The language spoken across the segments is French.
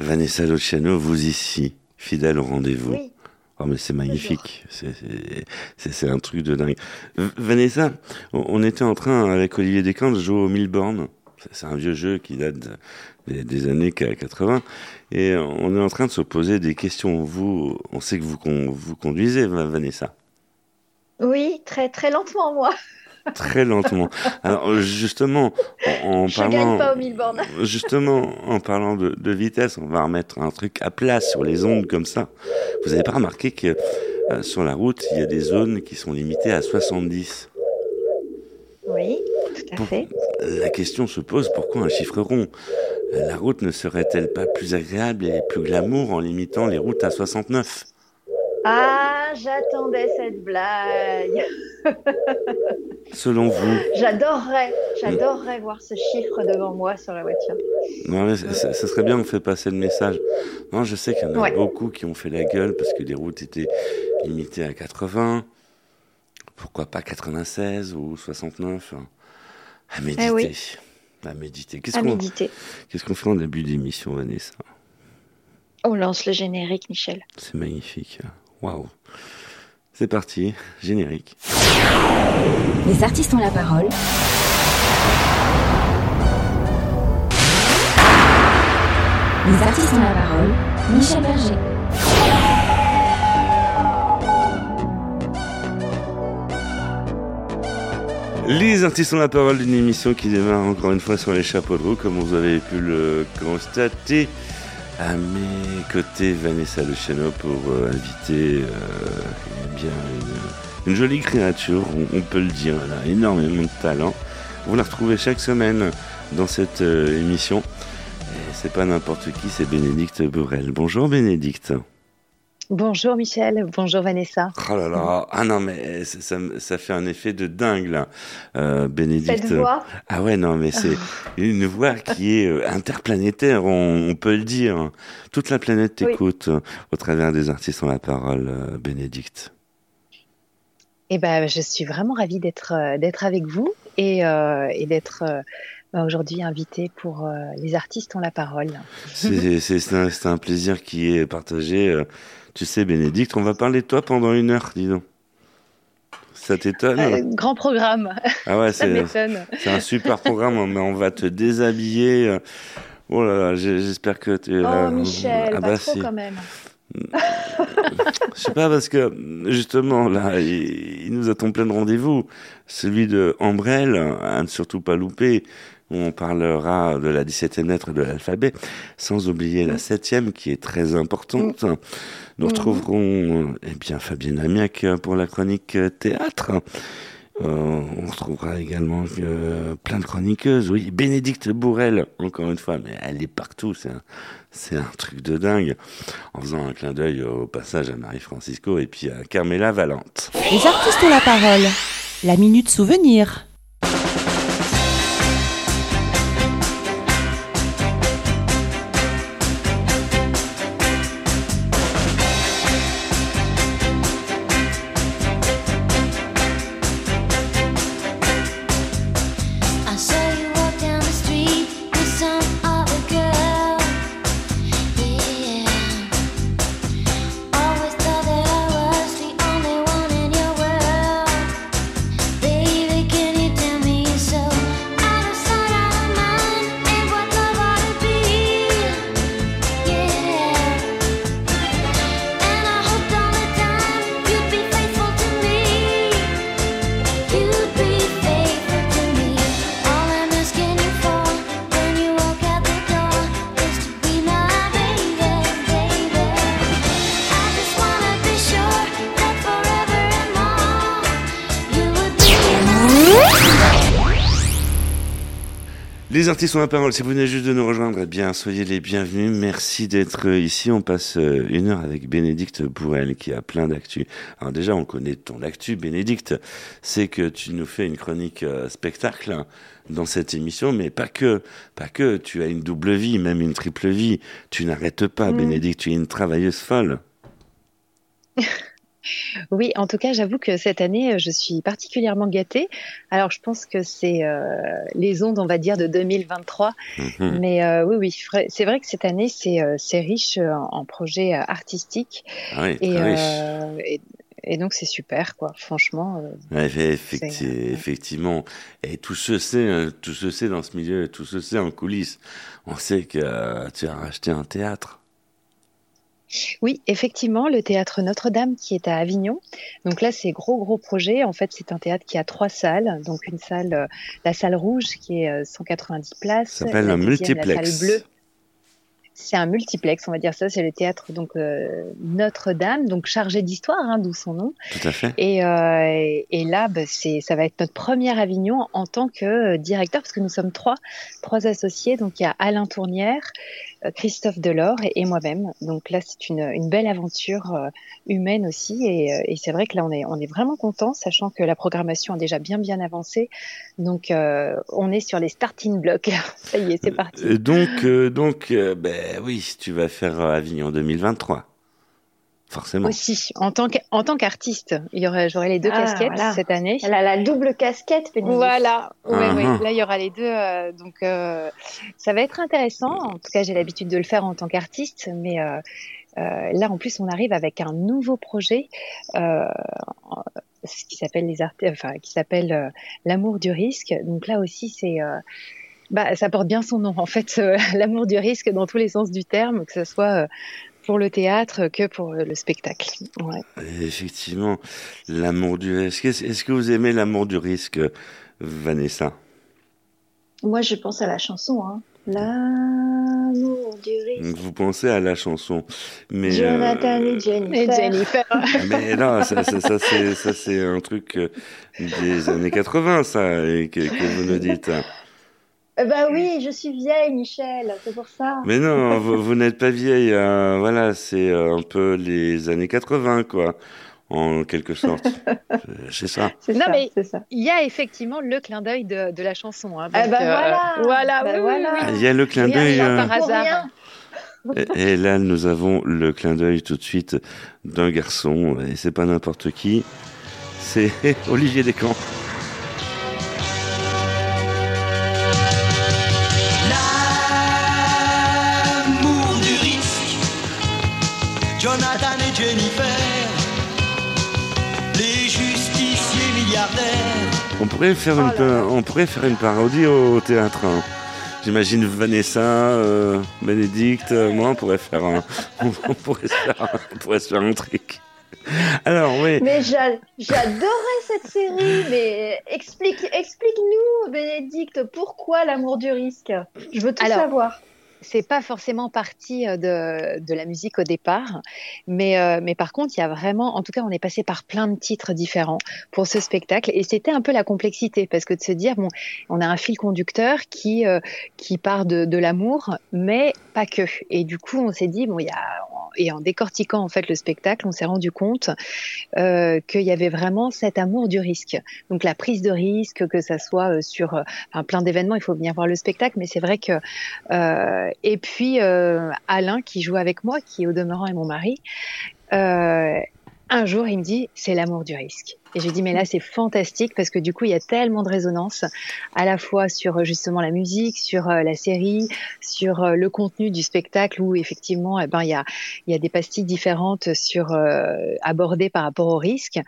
Vanessa Luciano, vous ici, fidèle au rendez-vous. Oui. Oh mais c'est magnifique, c'est un truc de dingue. V- Vanessa, on était en train avec Olivier Descamps de jouer au Milborn. C'est- un vieux jeu qui date de- des, des années 80 et on est en train de se poser des questions. Vous, on sait que vous con- vous conduisez, Va- Vanessa, Oui, très très lentement moi. Très lentement. Alors justement, en, en Je parlant, gagne pas au mille bornes. Justement, en parlant de, de vitesse, on va remettre un truc à plat sur les ondes comme ça. Vous n'avez pas remarqué que euh, sur la route, il y a des zones qui sont limitées à 70 Oui, tout à Pour- fait. La question se pose, pourquoi un chiffre rond? Euh, La route ne serait-elle pas plus agréable et plus glamour en limitant les routes à 69 Ah, j'attendais cette blague. Selon vous J'adorerais, j'adorerais voir ce chiffre devant moi sur la voiture. Non, mais ça serait bien, on fait passer le message. Non, je sais qu'il y en a Ouais. beaucoup qui ont fait la gueule parce que les routes étaient limitées à 80. Pourquoi pas 96 ou 69 hein. À méditer. Eh oui. À méditer. Qu'est-ce À qu'on méditer. qu'est-ce qu'on fait en début d'émission, Vanessa? On lance le générique, Michel. C'est magnifique. Waouh. C'est parti, générique. Les artistes ont la parole. Les artistes ont la parole. Michel Berger. Les artistes ont la parole d'une émission qui démarre encore une fois sur les chapeaux de roue, comme vous avez pu le constater. À mes côtés, Vanessa Luciano pour euh, inviter euh, eh bien, une, jolie créature, on, peut le dire, elle a énormément de talent. Vous la retrouvez chaque semaine dans cette euh, émission. Et c'est pas n'importe qui, c'est Bénédicte Bourrel. Bonjour Bénédicte. Bonjour Michel, bonjour Vanessa. Oh là là, ah non mais ça, ça, ça fait un effet de dingue là, euh, Bénédicte. Cette voix, Ah ouais, non, mais c'est une voix qui est euh, interplanétaire, on, on peut le dire. Toute la planète t'écoute euh, au travers des artistes ont la parole, euh, Bénédicte. eh ben, je suis vraiment ravie d'être d'être avec vous et, euh, et d'être euh, bah, aujourd'hui invitée pour euh, les artistes ont la parole. Un, c'est un plaisir qui est partagé. Tu sais, Bénédicte, on va parler de toi pendant une heure, dis donc. Ça t'étonne Euh, grand programme, Ah ouais, ça c'est m'étonne. c'est un super programme, mais on va te déshabiller. Oh là là, j'espère que tu. Oh Michel, Ah pas bah trop si. quand même. Je sais pas parce que justement là, il, il nous attend plein de rendez-vous. Celui de Ambrelle, à ne surtout pas louper, on parlera de la 17e lettre de l'alphabet, sans oublier la 7e qui est très importante. Nous Mhm. retrouverons eh bien Fabienne Amiac pour la chronique théâtre. Euh, on retrouvera également euh, plein de chroniqueuses. Oui, Bénédicte Bourrel, encore une fois, mais elle est partout. C'est un, c'est un truc de dingue. En faisant un clin d'œil au passage à Marie-Francisco et puis à Carmela Valente. Les artistes ont la parole. La minute souvenir. Artistes ont la parole. Si vous venez juste de nous rejoindre, eh bien, soyez les bienvenus. Merci d'être euh, ici. On passe euh, une heure avec Bénédicte Bourrel qui a plein d'actu. Alors déjà, on connaît ton actu, Bénédicte. C'est que tu nous fais une chronique euh, spectacle dans cette émission, mais pas que, pas que. Tu as une double vie, même une triple vie. Tu n'arrêtes pas, Mm. Bénédicte. Tu es une travailleuse folle. Oui, en tout cas, j'avoue que cette année, euh, je suis particulièrement gâtée. Alors, je pense que c'est euh, les ondes, on va dire, de 2023. Mhm. Mais euh, oui, oui, c'est vrai que cette année, c'est euh, riche en projets artistiques. Ah oui, Et, riche. et, et donc, c'est super, quoi. Franchement, Ouais, effecti- effectivement. Et tout se sait, hein, tout se sait dans ce milieu, tout se sait en coulisses. On sait que tu as racheté un théâtre. Oui, effectivement, le théâtre Notre-Dame qui est à Avignon. Donc là, c'est gros, gros projet. En fait, c'est un théâtre qui a trois salles. Donc une salle, euh, la salle rouge qui est euh, 190 places. Ça s'appelle un La multiplex. salle bleue. C'est un multiplex, on va dire ça. C'est le théâtre donc euh, Notre-Dame, donc chargé d'histoire, hein, d'où son nom. Tout à fait. Et, euh, et, et là, bah, c'est, ça va être notre première Avignon en tant que euh, directeur, parce que nous sommes trois, trois associés. Donc il y a Alain Tournière, euh, Christophe Delors et, moi-même. Donc là, c'est une, une belle aventure euh, humaine aussi. Et, euh, et c'est vrai que là, on est, on est vraiment content, sachant que la programmation a déjà bien bien avancé. Donc euh, on est sur les starting blocks. ça y est, c'est parti. Euh, Donc, euh, donc, euh, ben oui, tu vas faire euh, Avignon 2023. Forcément. Aussi, en tant, qu'- en tant qu'artiste, il y aurait, j'aurai les deux Ah, casquettes voilà. cette année. Elle a la double casquette, Bénédicte. Voilà, ouais, Ah, ouais. ah. là il y aura les deux, euh, donc euh, ça va être intéressant. En tout cas, j'ai l'habitude de le faire en tant qu'artiste, mais euh, euh, là en plus on arrive avec un nouveau projet, euh, ce qui s'appelle les art- enfin qui s'appelle euh, l'amour du risque. Donc là aussi c'est euh, bah, ça porte bien son nom en fait, euh, l'amour du risque dans tous les sens du terme, que ce soit euh, pour le théâtre que pour le spectacle. Ouais. Effectivement, l'amour du risque. Est-ce que vous aimez l'amour du risque, Vanessa? Moi, je pense à la chanson. Hein. L'amour du risque. Vous pensez à la chanson, mais euh, Jonathan et Jennifer. Et Jennifer. mais non, ça, ça, ça, c'est ça c'est un truc euh, des années 80, ça, et que, que vous nous dites. Eh ben oui, je suis vieille, Michel, c'est pour ça. Mais non, vous, vous n'êtes pas vieille. hein. voilà, c'est euh, un peu les années 80, quoi, en quelque sorte. Euh, c'est ça. C'est Non, ça, mais- c'est ça. Il y a effectivement le clin d'œil de, de la chanson. Hein, Eh ben voilà. voilà, Ben oui, oui, voilà. oui. Il y a le clin d'œil. euh, par hasard. et là, nous avons le clin d'œil tout de suite d'un garçon, et c'est pas n'importe qui, c'est Olivier Descamps. Jonathan et Jennifer. Les justiciers milliardaires. On pourrait faire une, Oh là pa- là. on pourrait faire une parodie au théâtre. hein. J'imagine Vanessa, euh, Bénédicte, euh, moi, on pourrait faire un, on, pourrait se faire un, on pourrait se faire un truc. Alors, oui. Mais j'a- j'adorais cette série. Mais explique, explique-nous, Bénédicte, pourquoi l'amour du risque? Je veux tout Alors, savoir. C'est pas forcément partie euh, de, de la musique au départ, mais, euh, mais par contre, il y a vraiment, en tout cas, on est passé par plein de titres différents pour ce spectacle, et c'était un peu la complexité, parce que de se dire, bon, on a un fil conducteur qui, euh, qui part de, de l'amour, mais pas que. Et du coup, on s'est dit, bon, il y a, et en décortiquant en fait le spectacle, on s'est rendu compte euh, qu'il y avait vraiment cet amour du risque. Donc la prise de risque, que ça soit euh, sur euh, enfin, plein d'événements, il faut venir voir le spectacle, mais c'est vrai que et puis euh, Alain qui joue avec moi, qui au demeurant est mon mari, euh, un jour il me dit c'est l'amour du risque. Et je dis mais là c'est fantastique parce que du coup il y a tellement de résonance à la fois sur euh, justement la musique, sur euh, la série, sur euh, le contenu du spectacle où effectivement eh ben il y a il y a des pastilles différentes sur euh, abordées par rapport au risque.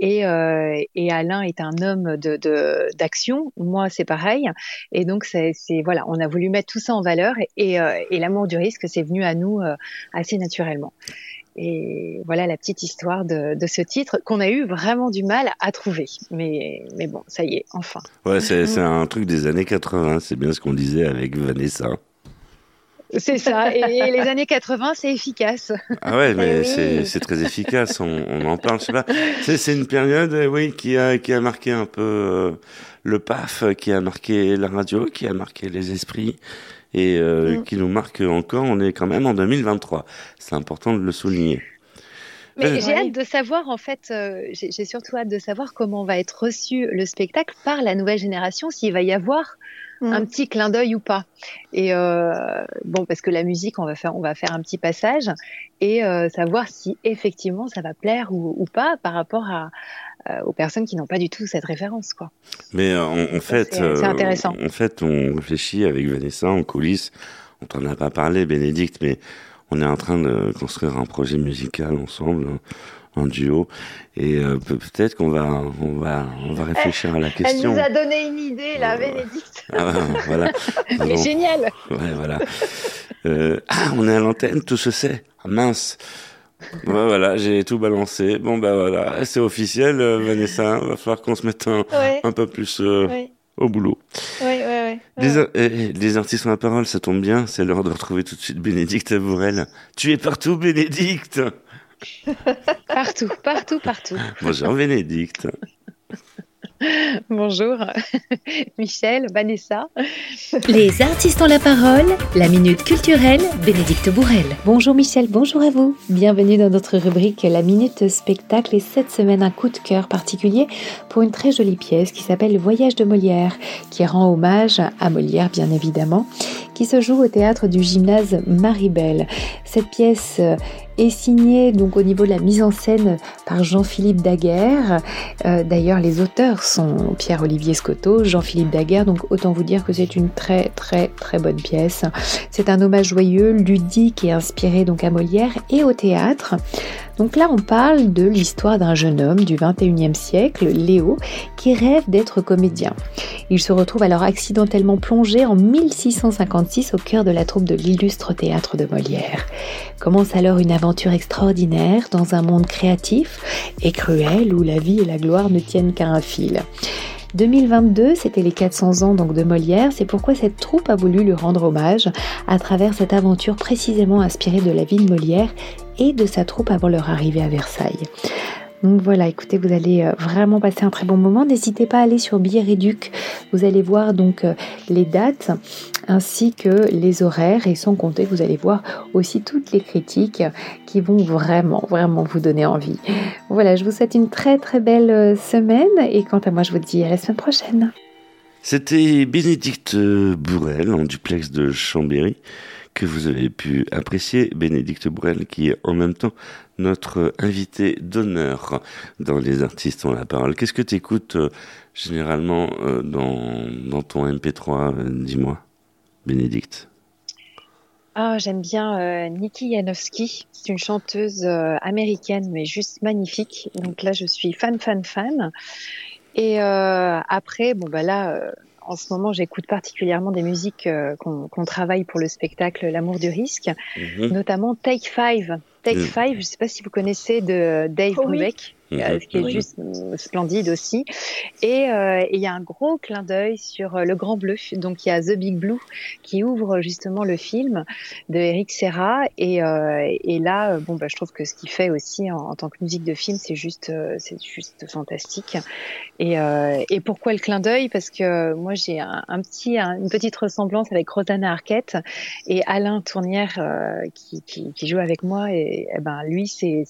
Et euh, et Alain est un homme de d'action, moi c'est pareil. Et donc c'est voilà on a voulu mettre tout ça en valeur et euh, et l'amour du risque c'est venu à nous assez naturellement. Et voilà la petite histoire de, de ce titre qu'on a eu vraiment du mal à trouver. Mais, mais bon, ça y est, enfin. Ouais, c'est un truc des années 80, c'est bien ce qu'on disait avec Vanessa. C'est ça. Et, et les années 80, c'est efficace. Ah ouais, mais Eh oui. c'est très efficace, on, on en parle, je sais pas. C'est c'est une période, euh, oui, qui a, qui a marqué un peu euh, le PAF, qui a marqué la radio, qui a marqué les esprits, et euh, Mm. qui nous marque encore, on est quand même en 2023. C'est important de le souligner. Mais Euh, j'ai hâte de savoir, en fait, euh, j'ai surtout hâte de savoir comment va être reçu le spectacle par la nouvelle génération, s'il va y avoir Mm. un petit clin d'œil ou pas. Et euh, bon, parce que la musique, on va faire, on va faire un petit passage et euh, savoir si effectivement ça va plaire ou, ou pas par rapport à, aux personnes qui n'ont pas du tout cette référence, quoi. Mais euh, en, en fait, c'est- intéressant. En fait, on réfléchit avec Vanessa en coulisses. On t'en a pas parlé, Bénédicte, mais on est en train de construire un projet musical ensemble, un, un duo. Et euh, peut- peut-être qu'on va, on va, on va réfléchir à la Elle question. nous a donné une idée, là. Bénédicte. Ah, voilà. C'est génial. Ouais, voilà. Euh, ah, on est à l'antenne, tout se sait. Ah, mince. Ouais, voilà, j'ai tout balancé. Bon, bah voilà, c'est officiel, euh, Vanessa. Va falloir qu'on se mette un, Ouais, un peu plus euh, ouais, au boulot. ouais, ouais, ouais. Les, ar- eh, eh, les artistes ont la parole, ça tombe bien. C'est l'heure de retrouver tout de suite Bénédicte Bourrel. Tu es partout, Bénédicte. Partout, partout, partout. Bonjour, Bénédicte. Bonjour, Michel, Vanessa. Les artistes ont la parole, la minute culturelle, Bénédicte Bourrel. Bonjour Michel, bonjour à vous. Bienvenue dans notre rubrique La Minute Spectacle et cette semaine un coup de cœur particulier pour une très jolie pièce qui s'appelle Le Voyage de Molière, qui rend hommage à Molière bien évidemment, qui se joue au théâtre du gymnase Maribel. Cette pièce euh, est signée donc au niveau de la mise en scène par Jean-Philippe Daguerre. Euh, D'ailleurs, les auteurs sont Pierre-Olivier Scotto, Jean-Philippe Daguerre, donc autant vous dire que c'est une très très très bonne pièce. C'est un hommage joyeux, ludique et inspiré donc à Molière et au théâtre. Donc là, on parle de l'histoire d'un jeune homme du 21e siècle, Léo, qui rêve d'être comédien. Il se retrouve alors accidentellement plongé en 1656 au cœur de la troupe de l'illustre théâtre de Molière. Commence alors une aventure extraordinaire dans un monde créatif et cruel où la vie et la gloire ne tiennent qu'à un fil. 2022, c'était les 400 ans donc de Molière, c'est pourquoi cette troupe a voulu lui rendre hommage à travers cette aventure précisément inspirée de la vie de Molière et de sa troupe avant leur arrivée à Versailles. Donc voilà, écoutez, vous allez euh, vraiment passer un très bon moment. N'hésitez pas à aller sur Billet Réduc. Vous allez voir donc euh, les dates ainsi que les horaires et sans compter, vous allez voir aussi toutes les critiques qui vont vraiment, vraiment vous donner envie. Voilà, je vous souhaite une très très belle euh, semaine et quant à moi, je vous dis à la semaine prochaine. C'était Bénédicte Bourrel en duplex de Chambéry que vous avez pu apprécier. Bénédicte Bourrel qui est en même temps notre invité d'honneur dans Les Artistes ont la parole. Qu'est-ce que tu écoutes généralement euh, dans, dans ton MP3 euh, Dis-moi, Bénédicte. Ah, j'aime bien euh, Nikki Janowski. C'est une chanteuse euh, américaine, mais juste magnifique. Donc là, je suis fan, fan, fan. Et euh, après, bon bah là, euh, en ce moment, j'écoute particulièrement des musiques euh, qu'on travaille pour le spectacle L'amour du risque, Mhm. notamment Take Five. Take Mm. Five, je sais pas si vous connaissez de Dave Oh. Brubeck. Ce qui est Oui. juste euh, splendide aussi. Et euh, et il y a un gros clin d'œil sur euh, Le Grand Bleu. Donc il y a The Big Blue qui ouvre justement le film de Eric Serra. Et, euh, et là, bon, bah, je trouve que ce qu'il fait aussi en, en tant que musique de film, c'est juste, euh, c'est juste fantastique. Et, euh, et pourquoi le clin d'œil? Parce que moi, j'ai un, un petit, un- une petite ressemblance avec Rosanna Arquette et Alain Tournière euh, qui, qui, qui joue avec moi. Et, eh ben, lui, c'est,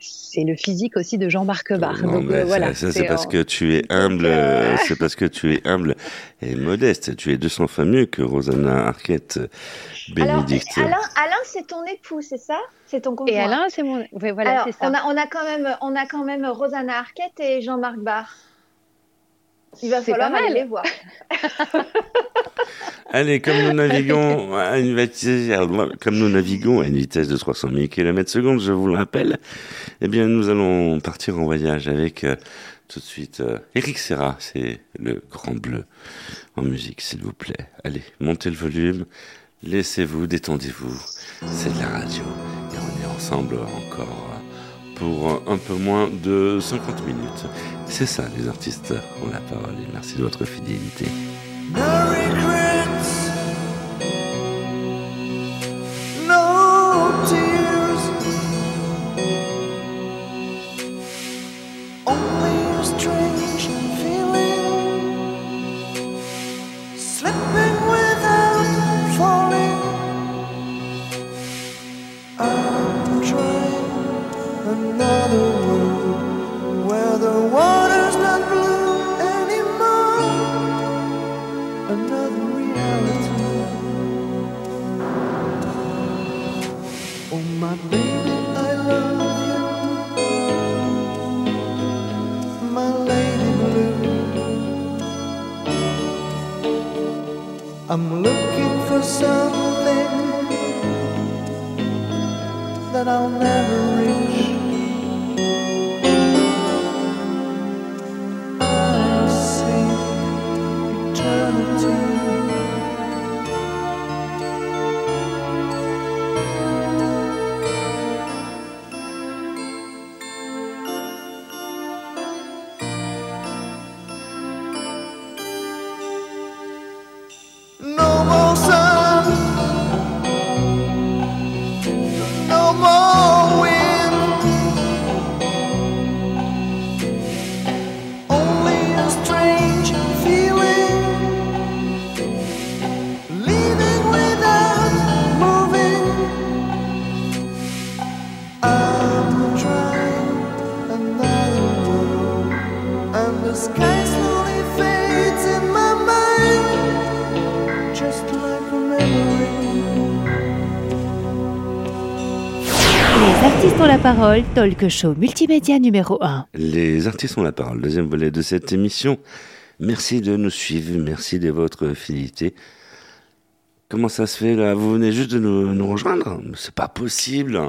c'est, le physique aussi de Jean-Marc Barr. Non, Donc euh, ça- voilà. ça, c'est parce en- que tu es humble, euh, c'est parce que tu es humble et modeste. Tu es 200 fois mieux que Rosanna Arquette, Alors, Bénédicte. Alain, Alain c'est ton époux, c'est ça? C'est ton conjoint? Et Alain, c'est mon. ouais, voilà, Alors, c'est ça. on a, on a quand même, on a quand même Rosanna Arquette et Jean-Marc Barr. Il va C'est falloir aller les voir. Allez, comme nous naviguons à une vitesse, comme nous naviguons à une vitesse de 300 000 km secondes, je vous le rappelle, eh bien, nous allons partir en voyage avec euh, tout de suite euh, Eric Serra, c'est le grand bleu en musique, s'il vous plaît. Allez, montez le volume, laissez-vous, détendez-vous. C'est de la radio et on est ensemble encore pour un peu moins de 50 minutes. C'est ça, les artistes ont la parole et merci de votre fidélité. I'm looking for something that I'll never reach. Parole, talk show multimédia numéro 1. Les artistes ont la parole, deuxième volet de cette émission. Merci de nous suivre, merci de votre fidélité. Comment ça se fait là? Vous venez juste de nous, nous rejoindre? C'est pas possible.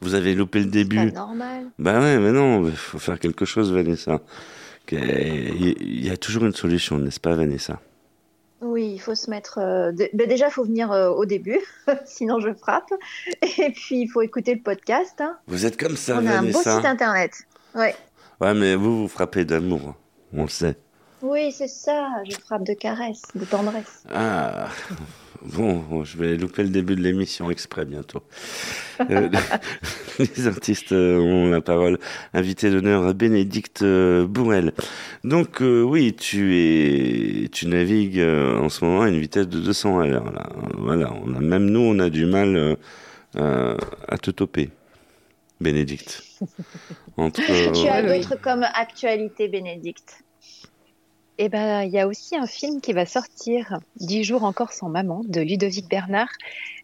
Vous avez loupé le Pas début. normal. Bah ouais, mais non, il faut faire quelque chose, Vanessa. Il y a toujours une solution, n'est-ce pas, Vanessa? Oui, il faut se mettre. euh, dé- ben déjà, il faut venir euh, au début, sinon je frappe. Et puis, il faut écouter le podcast. hein. Vous êtes comme ça, On a un beau site internet. Ouais. Ouais, mais vous, vous frappez d'amour. On le sait. Oui, c'est ça. Je frappe de caresses, de tendresse. Ah, bon, je vais louper le début de l'émission exprès bientôt. Euh, les artistes euh, ont la parole. Invité d'honneur Bénédicte euh, Bourrel. Donc euh, oui, tu es, tu navigues en ce moment à une vitesse de 200 à l'heure. Là, voilà, on a même nous, on a du mal euh, à te toper, Bénédicte. Entre, tu as d'autres comme actualité, Bénédicte? Eh ben, il y a aussi un film qui va sortir, Dix jours encore sans maman, de Ludovic Bernard,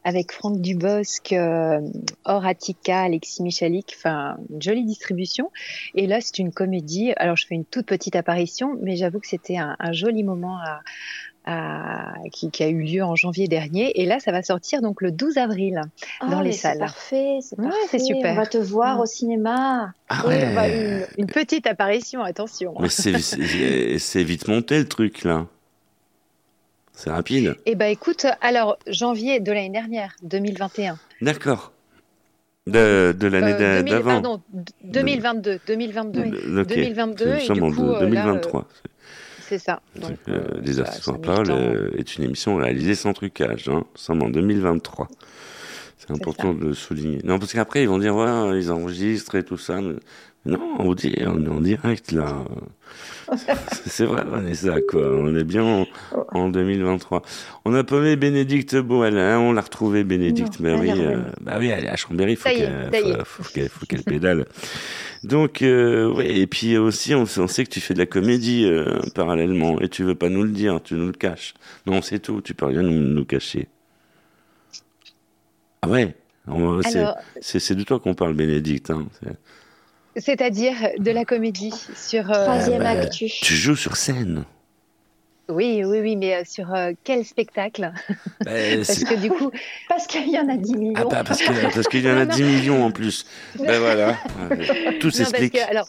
avec Franck Dubosc, euh, Alexis Michalik, enfin, une jolie distribution. Et là, c'est une comédie. Alors, je fais une toute petite apparition, mais j'avoue que c'était un, un joli moment à- qui, qui a eu lieu en janvier dernier. Et là, ça va sortir donc le 12 avril. Dans Oh, les salles. C'est parfait, c'est Ouais, parfait. c'est super. On va te voir au cinéma. Ah bah, une, une petite apparition, attention. Mais c'est- vite monté le truc là. C'est rapide. Eh ben, écoute, alors, janvier de l'année dernière, 2021. D'accord. De, de l'année Euh, d'a- 2000 d'avant. Pardon, d- 2022. 2022. Le- ok. 2022, Nous et sommes du en coup, euh, là, 2023. C'est ça. Donc, euh, euh, Les ça- artistes ça en a mis parole le temps. euh, est une émission réalisée sans trucage. Hein. Nous sommes en 2023. C'est important de le souligner. Non, parce qu'après, ils vont dire, ouais, ils enregistrent et tout ça. Mais non, on, dit, on est en direct, là. C'est- vrai, Vanessa, quoi. On est bien en, en 2023. On a paumé Bénédicte Boel, hein, on l'a retrouvé, Bénédicte. Non, bah, oui, est euh, bah oui, elle est à Chambéry, faut qu'elle faut, faut pédale. Donc, euh, ouais, et puis aussi, on, on sait que tu fais de la comédie euh, parallèlement, et tu veux pas nous le dire, tu nous le caches. Non, c'est tout, tu peux rien nous, nous cacher. Ah ouais, c'est de toi qu'on parle, Bénédicte. Hein. C'est- c'est-à-dire de la comédie sur. euh, Troisième bah, actu. Tu joues sur scène. Oui, oui, oui, mais euh, sur euh, quel spectacle? Bah, Parce que du coup, Parce qu'il y en a 10 millions. Ah bah parce que- parce qu'il y en a Non, non. 10 millions en plus. Ben voilà, tout s'explique. alors,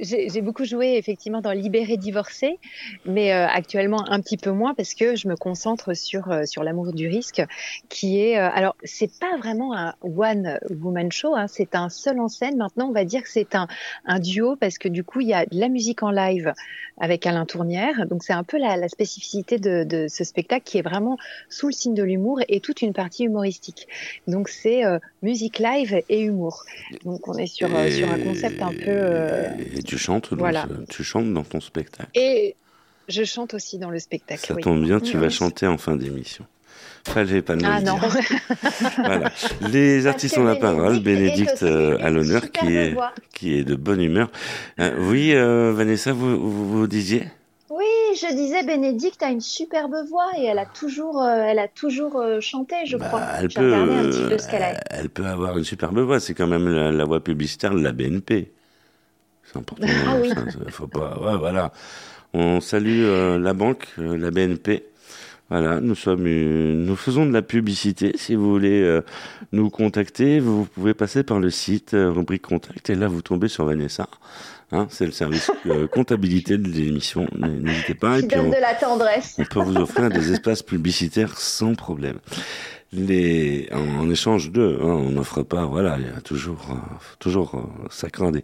j'ai beaucoup joué effectivement dans Libéré divorcé, mais euh, actuellement un petit peu moins parce que je me concentre sur euh, sur l'amour du risque, qui est euh, alors c'est pas vraiment un one woman show, hein, c'est un seul en scène. Maintenant, on va dire que c'est un un duo parce que du coup il y a de la musique en live avec Alain Tournière, donc c'est un peu la, la spécificité de, de ce spectacle qui est vraiment sous le signe de l'humour et toute une partie humoristique. Donc c'est euh, musique live et humour. Donc on est sur euh, sur un concept un peu euh, Et tu chantes, voilà. ce- tu chantes dans ton spectacle. Et je chante aussi dans le spectacle. Ça oui. tombe bien, tu Oui. vas chanter en fin d'émission. Fallait pas nous Ah le non. dire. Voilà. Les artistes ont la parole. Bénédicte euh, à l'honneur, qui est voix. qui est de bonne humeur. Euh, oui, euh, Vanessa, vous, vous, vous disiez? Oui, je disais, Bénédicte a une superbe voix et elle a toujours, euh, elle a toujours euh, chanté, je Bah, crois. elle peut, regardé un petit peu euh, ce qu'elle a. elle peut avoir une superbe voix. C'est quand même la, la voix publicitaire de la BNP. C'est important. Ah oui. ça, faut pas. Ouais, voilà. On salue euh, la banque, euh, la BNP. Voilà, nous sommes, une- nous faisons de la publicité. Si vous voulez euh, nous contacter, vous pouvez passer par le site rubrique contact et là vous tombez sur Vanessa. Hein, c'est le service comptabilité de l'émission. N'hésitez pas. Et Qui puis donne on, de la tendresse. on peut vous offrir des espaces publicitaires sans problème. Les, en, échange d'eux, hein, on n'offre pas, voilà, il y a toujours, euh, toujours euh, ça craint des,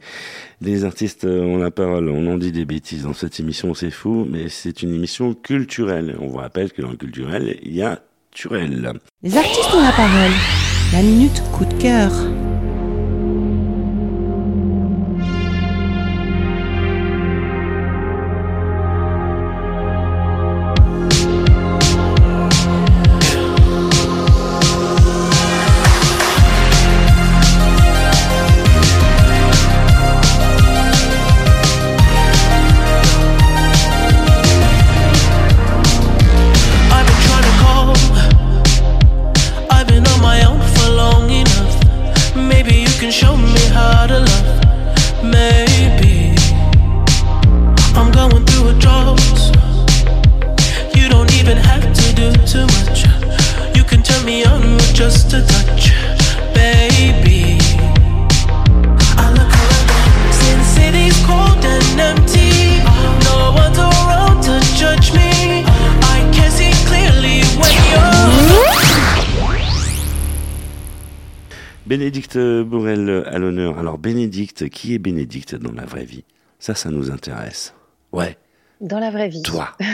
les artistes euh, ont la parole, on en dit des bêtises dans cette émission, c'est fou, mais c'est une émission culturelle. On vous rappelle que dans le culturel, il y a Turel. Les artistes ont la parole. La minute coup de cœur. Bénédicte, qui est Bénédicte dans la vraie vie? Ça, ça nous intéresse. Ouais, Dans la vraie vie. toi.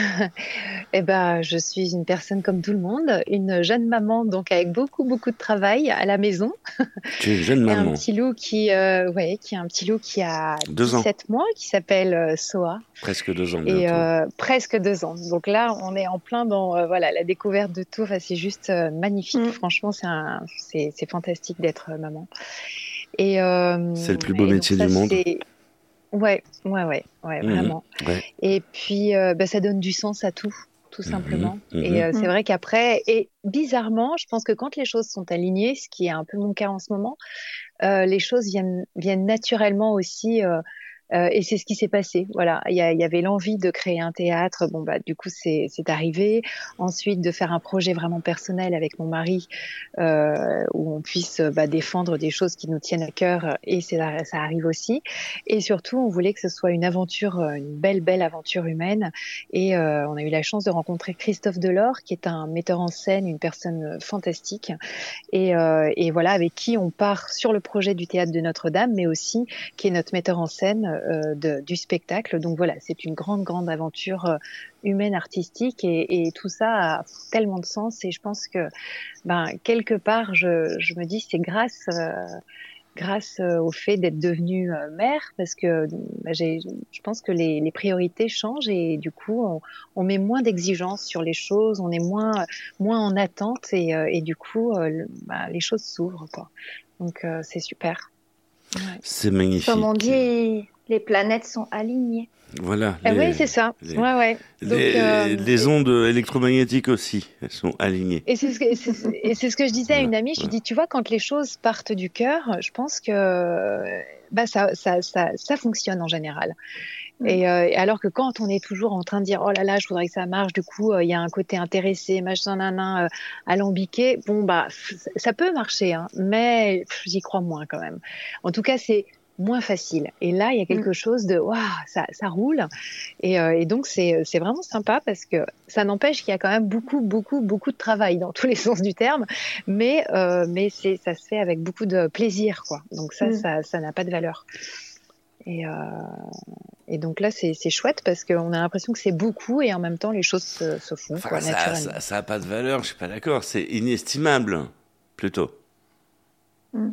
Eh ben, je suis une personne comme tout le monde, une jeune maman, donc avec beaucoup, beaucoup de travail à la maison. Tu es une jeune Et un maman, petit loup qui, euh, ouais, qui a un petit loup qui a Deux ans. 17 mois, qui s'appelle euh, Soa, presque deux ans et euh, presque deux ans. Donc là, on est en plein dans euh, voilà la découverte de tout. Enfin, c'est juste euh, magnifique. Mm. Franchement, c'est un, c'est, c'est fantastique d'être euh, maman. Et euh, C'est le plus beau métier ça, du monde. Ouais, ouais, ouais, ouais, Mhm. vraiment. Ouais. Et puis, euh, bah, ça donne du sens à tout, tout Mhm, simplement. mhm. Et euh, c'est vrai qu'après, et bizarrement, je pense que quand les choses sont alignées, ce qui est un peu mon cas en ce moment, euh, les choses viennent, viennent naturellement aussi. Euh, et c'est ce qui s'est passé. Voilà, il y, avait l'envie de créer un théâtre. Bon bah du coup c'est arrivé. Ensuite de faire un projet vraiment personnel avec mon mari euh, où on puisse bah, défendre des choses qui nous tiennent à cœur et ça arrive aussi. Et surtout on voulait que ce soit une aventure, euh, une belle belle aventure humaine. Et on a eu la chance de rencontrer Christophe Delors qui est un metteur en scène, une personne fantastique. Et, et voilà avec qui on part sur le projet du théâtre de Notre-Dame, mais aussi qui est notre metteur en scène de- du spectacle. Donc voilà, c'est une grande, grande aventure euh, humaine, artistique, et, tout ça a tellement de sens. Et je pense que, ben, quelque part, je, me dis, c'est grâce. euh, grâce euh, au fait d'être devenue euh, mère, parce que j'ai, je pense que les, priorités changent et du coup on, met moins d'exigences sur les choses, on est moins moins en attente et, euh, du coup euh, bah, les choses s'ouvrent. Donc euh, c'est super. Ouais. C'est magnifique. Comme on dit, les planètes sont alignées. Voilà. Ah les- oui, c'est ça. les- Ouais, ouais. Donc, les, euh, les ondes électromagnétiques aussi, elles sont alignées. Et c'est ce que, c'est- et c'est ce que je disais à une amie. Je lui dis, tu vois, quand les choses partent du cœur, je pense que bah, ça, ça, ça, ça fonctionne en général. Mm. Et euh, alors que quand on est toujours en train de dire, oh là là, je voudrais que ça marche, du coup, euh, il y a un côté intéressé, machin, nanan, euh, alambiqué, bon, bah, ça peut marcher, hein, mais j'y crois moins quand même. En tout cas, c'est moins facile. Et là, il y a quelque chose de, waouh, ça, ça roule. Et, euh, et donc, c'est c'est vraiment sympa parce que ça n'empêche qu'il y a quand même beaucoup, beaucoup, beaucoup de travail dans tous les sens du terme, mais, euh, mais c'est ça se fait avec beaucoup de plaisir, quoi. Donc ça, Mm. ça ça n'a pas de valeur. Et, euh, et donc là, c'est chouette parce qu'on a l'impression que c'est beaucoup et en même temps, les choses se, se font Enfin, quoi, ça, naturellement. ça, ça a pas de valeur, je suis pas d'accord. C'est inestimable, plutôt. Mm.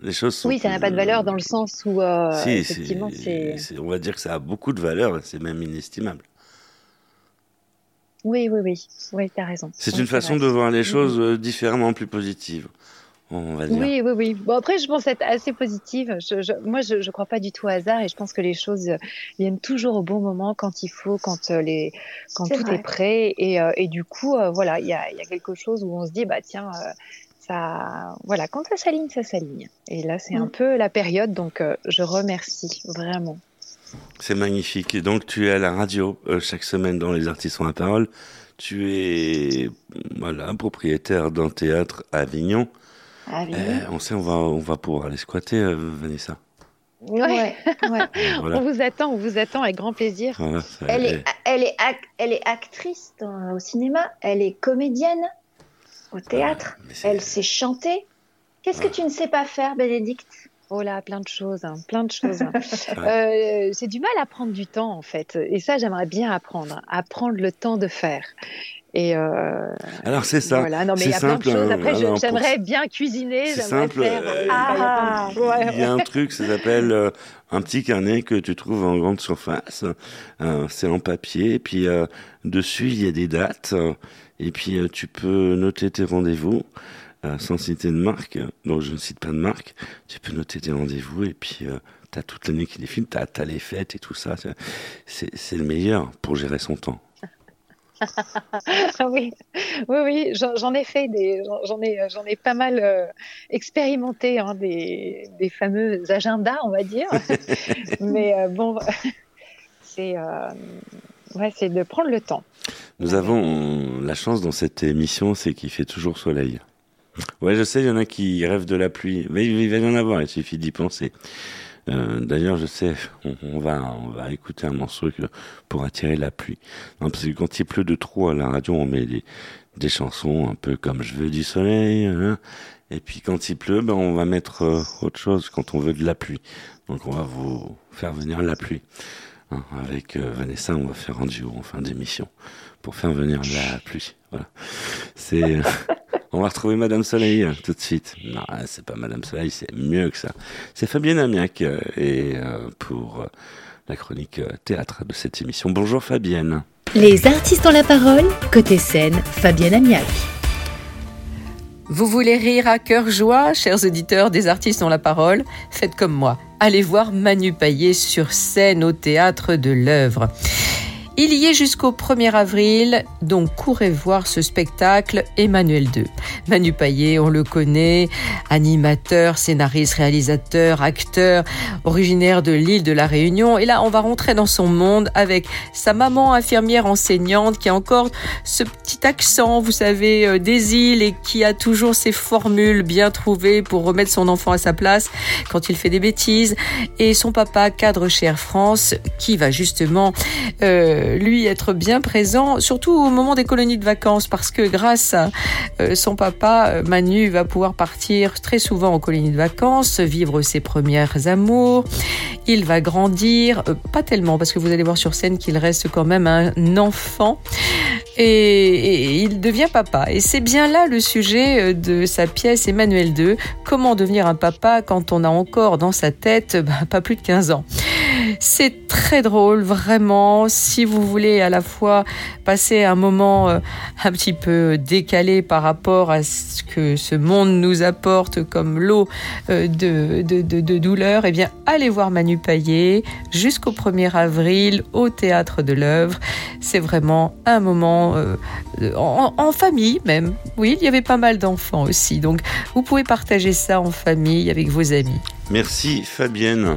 Les choses sont. Oui, ça n'a pas de valeur dans le sens où, euh, Si, effectivement, c'est... On va dire que ça a beaucoup de valeur, c'est même inestimable. Oui, oui, oui. Oui, t'as raison. C'est une façon vrai. de voir les Mhm. choses euh, différemment, plus positives. On va dire. Oui, oui, oui. Bon, après, je pense être assez positive. Je, je- moi, je ne crois pas du tout au hasard et je pense que les choses viennent toujours au bon moment, quand il faut, quand, euh, les, quand C'est tout vrai. est prêt. Et, euh, et du coup, euh, voilà, il y a, il y a quelque chose où on se dit, bah tiens, euh, ça, voilà, quand ça s'aligne, ça s'aligne. Et là, c'est un Mm. peu la période, donc euh, je remercie vraiment. C'est magnifique. Et donc, tu es à la radio euh, chaque semaine dans Les Artistes ont la parole. Tu es voilà, propriétaire d'un théâtre à Avignon. Ah oui. Euh, on sait, on va, on va pouvoir aller squatter, euh, Vanessa. Ouais. Ouais, ouais. Voilà. On vous attend, on vous attend avec grand plaisir. Voilà, ça- Elle eh, est, elle est, ac- elle est actrice dans- au cinéma, elle est comédienne au théâtre, elle sait chanter. Qu'est-ce que tu ne sais pas faire, Bénédicte? Oh là, plein de choses, hein, plein de choses. hein. Euh, c'est du mal à prendre du temps en fait, et ça j'aimerais bien apprendre, à prendre le temps de faire. Et euh, Alors, c'est ça. voilà, non mais c'est il y a plein de simple, choses. Après, pour- j'aimerais bien cuisiner, C'est simple, faire. euh, bah, il y a plein de- ouais, Il y a un truc, ça s'appelle euh, un petit carnet que tu trouves en grande surface. Euh, c'est en papier, et puis euh, dessus il y a des dates, euh, et puis euh, tu peux noter tes rendez-vous. euh, sans citer de marque, donc je ne cite pas de marque, tu peux noter tes rendez-vous et puis euh, tu as toute l'année qui défile, tu as, les fêtes et tout ça. c'est le meilleur pour gérer son temps. Ah oui, oui, oui, j'en ai fait des, j'en- j'en ai, j'en ai pas mal euh, expérimenté hein, des, des fameux agendas, on va dire. mais euh, bon, c'est, euh, ouais, c'est de prendre le temps. Nous avons la chance dans cette émission, c'est qu'il fait toujours soleil. Ouais, je sais, il y en a qui rêvent de la pluie. Mais il va y en avoir, il suffit d'y penser. Euh, D'ailleurs, je sais, on, va, on va écouter un morceau pour attirer la pluie. Parce que quand il pleut de trop à la radio, on met des, des chansons un peu comme Je veux du soleil. hein. Et puis quand il pleut, ben, on va mettre euh, autre chose quand on veut de la pluie. Donc on va vous faire venir la pluie. Hein, avec euh, Vanessa, on va faire un duo en fin d'émission pour faire venir la pluie. Voilà. C'est. on va retrouver Madame Soleil euh, tout de suite. Non, c'est pas Madame Soleil, c'est mieux que ça. C'est Fabienne Amiac euh, et euh, pour euh, la chronique euh, théâtre de cette émission. Bonjour Fabienne. Les artistes ont la parole, côté scène, Fabienne Amiac. Vous voulez rire à cœur joie, chers auditeurs des artistes ont la parole Faites comme moi. Allez voir Manu Paillet sur scène au théâtre de l'œuvre. Il y est jusqu'au 1er avril, donc courez voir ce spectacle Emmanuel II. Manu Paillet, on le connaît, animateur, scénariste, réalisateur, acteur, originaire de l'île de la Réunion. Et là, on va rentrer dans son monde avec sa maman infirmière enseignante qui a encore ce petit accent, vous savez, euh, des îles et qui a toujours ses formules bien trouvées pour remettre son enfant à sa place quand il fait des bêtises. Et son papa, cadre chez Air France, qui va justement euh, lui être bien présent, surtout au moment des colonies de vacances, parce que grâce à euh, son papa, euh, Manu va pouvoir partir très souvent en colonies de vacances, vivre ses premières amours. Il va grandir, euh, pas tellement, parce que vous allez voir sur scène qu'il reste quand même un enfant. Et, il devient papa. Et c'est bien là le sujet euh, de sa pièce Emmanuel II. Comment devenir un papa quand on a encore dans sa tête bah, pas plus de 15 ans? C'est très drôle, vraiment. Si vous voulez à la fois passer un moment euh, un petit peu décalé par rapport à ce que ce monde nous apporte comme lot euh, de, de, de, douleur, eh bien, allez voir Manu Paillet jusqu'au 1er avril au Théâtre de l'œuvre. C'est vraiment un moment euh, en, en famille même. Oui, il y avait pas mal d'enfants aussi. Donc, vous pouvez partager ça en famille avec vos amis. Merci Fabienne.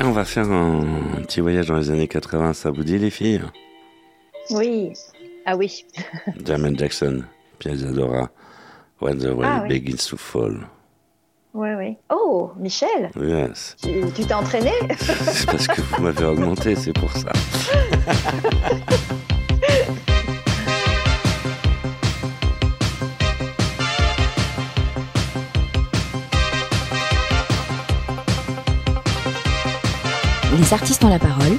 Et on va faire un, un petit voyage dans les années 80, ça vous dit les filles? Oui. Ah oui. Janet Jackson, Pierre Zadora, When the Rain Ah oui. Begins to Fall. Ouais, ouais. Oh, Michel, Yes. tu t'es entraîné C'est parce que vous m'avez augmenté, c'est pour ça. Les artistes ont la parole.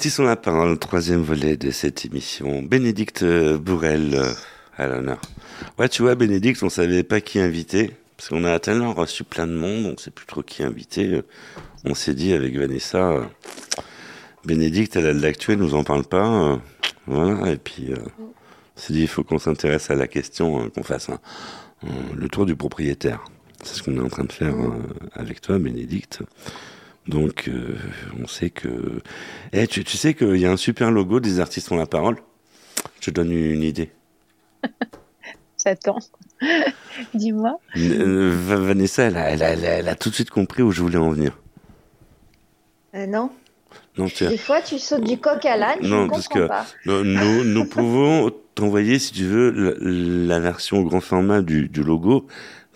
Les artistes ont la parole, troisième volet de cette émission. Bénédicte euh, Bourrel à l'honneur. Ouais, tu vois, Bénédicte, on savait pas qui inviter, parce qu'on a tellement reçu plein de monde, on sait plus trop qui inviter. Euh, On s'est dit avec Vanessa, euh, Bénédicte, elle a de l'actu, elle nous en parle pas. voilà, et puis euh, on s'est dit, il faut qu'on s'intéresse à la question, qu'on fasse le tour du propriétaire. C'est ce qu'on est en train de faire avec toi, Bénédicte. Donc, euh, on sait que... Eh, tu, tu sais qu'il y a un super logo des artistes ont la parole? Je te donne une idée. J'attends. Dis-moi. Euh, Va- Vanessa, elle a, elle, a, elle a- elle a tout de suite compris où je voulais en venir. Euh, non. Non, tu as- Des fois, tu sautes du coq à l'âne, je Non, ne parce que pas. nous, nous, nous pouvons t'envoyer, si tu veux, la, la version au grand format du, du logo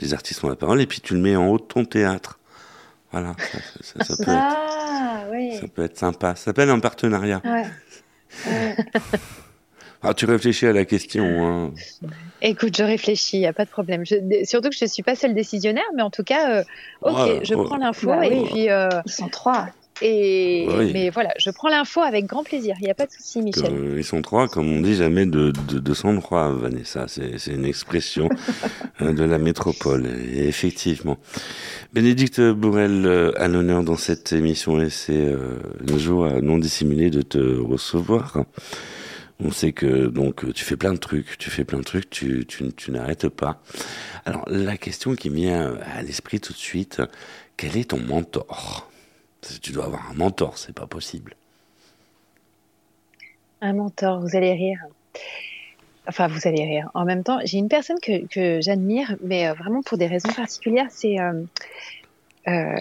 des artistes ont la parole, et puis tu le mets en haut de ton théâtre. Voilà, ça, ça- ça- ça peut, être, Ah, oui. ça peut être sympa. Ça s'appelle un partenariat. Ouais. Ouais. Ah, tu réfléchis à la question. Hein. Écoute, je réfléchis, il n'y a pas de problème. Je- surtout que je ne suis pas seule décisionnaire, mais en tout cas, euh, ok, Ouais, je ouais. prends l'info Bah et oui. puis. euh, Ils sont trois. Et, Oui. Mais voilà, je prends l'info avec grand plaisir, il n'y a pas de souci, Michel. Euh, ils sont trois, comme on dit, jamais de, de, de 103, Vanessa. C'est, une expression euh, de la métropole. Et effectivement. Bénédicte Bourrel euh, à l'honneur dans cette émission et c'est euh, une joie non dissimulée de te recevoir. On sait que donc tu fais plein de trucs, tu fais plein de trucs, tu, tu, tu n'arrêtes pas. Alors la question qui me vient à l'esprit tout de suite, quel est ton mentor? Tu dois avoir un mentor, c'est pas possible. Un mentor, vous allez rire. Enfin, vous allez rire. En même temps, j'ai une personne que, que j'admire, mais euh, vraiment pour des raisons particulières, c'est euh, euh,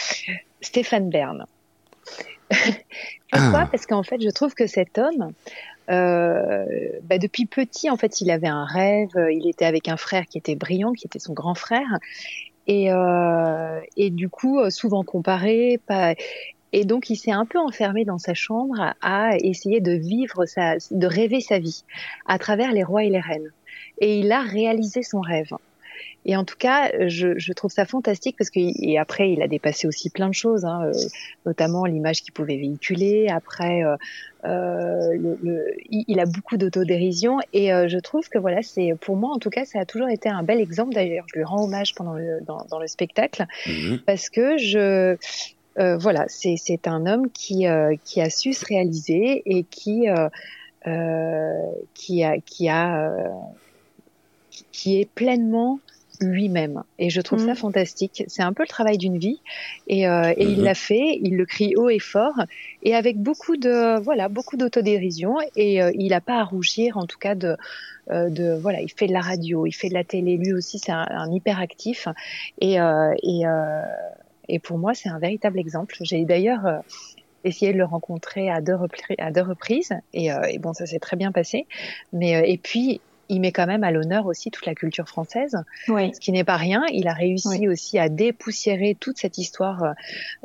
Stéphane Bern. Pourquoi? Ah. Parce qu'en fait, je trouve que cet homme, euh, bah, depuis petit, en fait, il avait un rêve. Il était avec un frère qui était brillant, qui était son grand frère, et, euh, et du coup, euh, souvent comparé. Pas... Et donc, il s'est un peu enfermé dans sa chambre à essayer de vivre sa, de rêver sa vie à travers les rois et les reines. Et il a réalisé son rêve. Et en tout cas, je, je trouve ça fantastique parce que et après, il a dépassé aussi plein de choses, hein, euh, notamment l'image qu'il pouvait véhiculer. Après, euh, euh, le, le- il, a beaucoup d'autodérision et euh, je trouve que voilà, c'est pour moi en tout cas, ça a toujours été un bel exemple. D'ailleurs, je lui rends hommage pendant le, dans, dans le spectacle Mhm. parce que je euh, voilà, c'est un homme qui qui a su se réaliser et qui qui a qui a qui- est pleinement lui-même. Et je trouve ça fantastique. C'est un peu le travail d'une vie. Et, euh, et il Mhm. l'a fait il le crie haut et fort. Et avec beaucoup de voilà beaucoup d'autodérision. Et euh, il n'a pas à rougir en tout cas de euh, de voilà il fait de la radio il fait de la télé. Lui aussi c'est un, un hyperactif. Et euh, et euh, et pour moi c'est un véritable exemple. J'ai d'ailleurs euh, essayé de le rencontrer à deux, repri- à deux reprises. Et, euh, et bon ça s'est très bien passé. Mais euh, et puis il met quand même à l'honneur aussi toute la culture française Oui. ce qui n'est pas rien. Il a réussi Oui. aussi à dépoussiérer toute cette histoire, euh,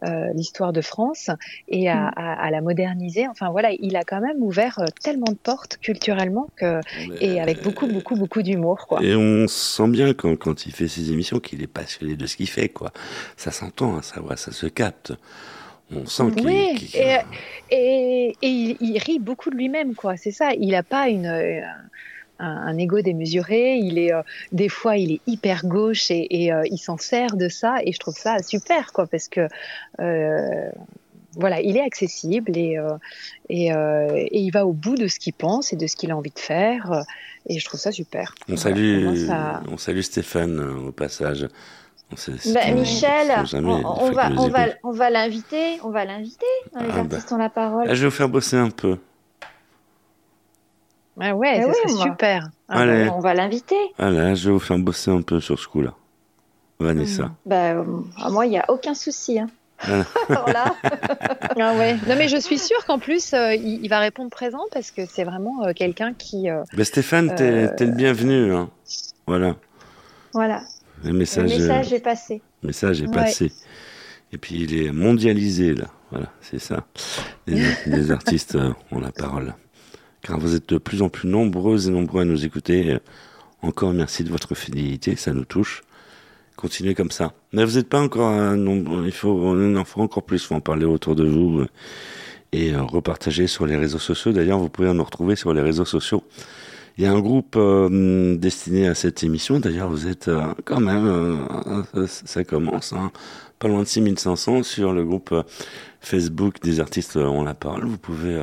euh, l'histoire de France, et à, Mm. à- à la moderniser. Enfin voilà, il a quand même ouvert euh, tellement de portes culturellement que, et avec beaucoup, beaucoup, beaucoup d'humour, quoi. Et on sent bien quand, quand il fait ses émissions qu'il est passionné de ce qu'il fait, quoi. Ça s'entend, hein, ça, voix, ça se capte. On sent qu'il. Oui, qu'il- et, et, et il, il rit beaucoup de lui-même, quoi. C'est ça. Il n'a pas une, euh, un, ego démesuré. Il est, euh, des fois, il est hyper gauche et, et, euh, il s'en sert de ça. Et je trouve ça super, quoi, parce que euh, voilà, il est accessible et, euh, et, euh, et il va au bout de ce qu'il pense et de ce qu'il a envie de faire. Et je trouve ça super. On Voilà, salue, ça- on salue Stéphane euh, au passage. Bah, Michel, on va, on va, on va l'inviter, on va l'inviter les Ah, bah. ont la parole. Ah, je vais vous faire bosser un peu. Ah ouais, ça oui, serait moi. super. Ah, Allez. bah, on va l'inviter. Voilà, je vais vous faire bosser un peu sur ce coup-là. Vanessa. Bah, euh, à moi, il n'y a aucun souci. Hein. Voilà. Alors là, Ah ouais. Non mais je suis sûre qu'en plus euh, il, il va répondre présent parce que c'est vraiment euh, quelqu'un qui. euh, Bah, Stéphane, t'es Euh, t'es le bienvenu. Hein. Voilà, voilà, le le message, message est passé. message est Ouais. passé. Et puis il est mondialisé, là. Voilà, c'est ça. Les, les artistes euh, ont la parole. Car vous êtes de plus en plus nombreux et nombreux à nous écouter. Encore merci de votre fidélité, ça nous touche. continuez comme ça. Mais vous n'êtes pas encore un nombre, il faut, en faut encore plus, faut en parler autour de vous euh, et euh, repartager sur les réseaux sociaux. D'ailleurs, vous pouvez nous retrouver sur les réseaux sociaux. Il y a un groupe euh, destiné à cette émission. D'ailleurs, vous êtes quand même, ça, commence, hein, pas loin de 6500 sur le groupe Facebook des artistes On la parle. Vous pouvez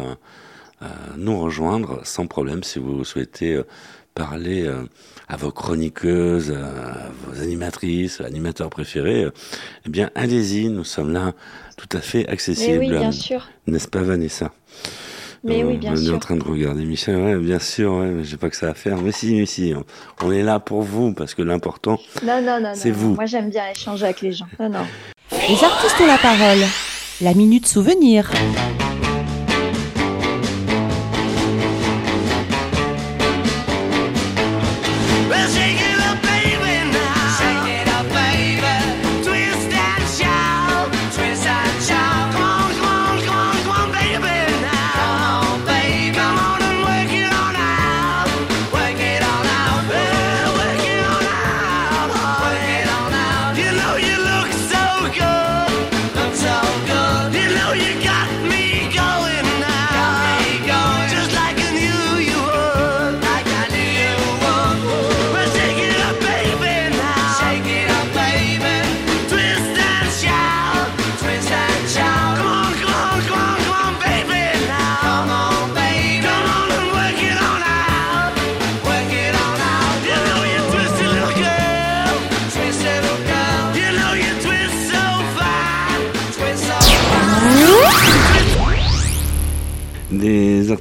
nous rejoindre sans problème si vous souhaitez euh, parler euh, à vos chroniqueuses, à vos animatrices, animateurs préférés. euh, eh bien, allez-y, nous sommes là tout à fait Mais accessibles. oui, bien sûr. N'est-ce pas, Vanessa? Mais Euh, oui, bien on est en sûr. train de regarder Michel, ouais, bien sûr, ouais, mais j'ai pas que ça à faire. Mais si, mais si, on, on est là pour vous, parce que l'important, Non, non, non. C'est non. vous. Moi, j'aime bien échanger avec les gens. Non, non. Les artistes ont la parole. La minute souvenir.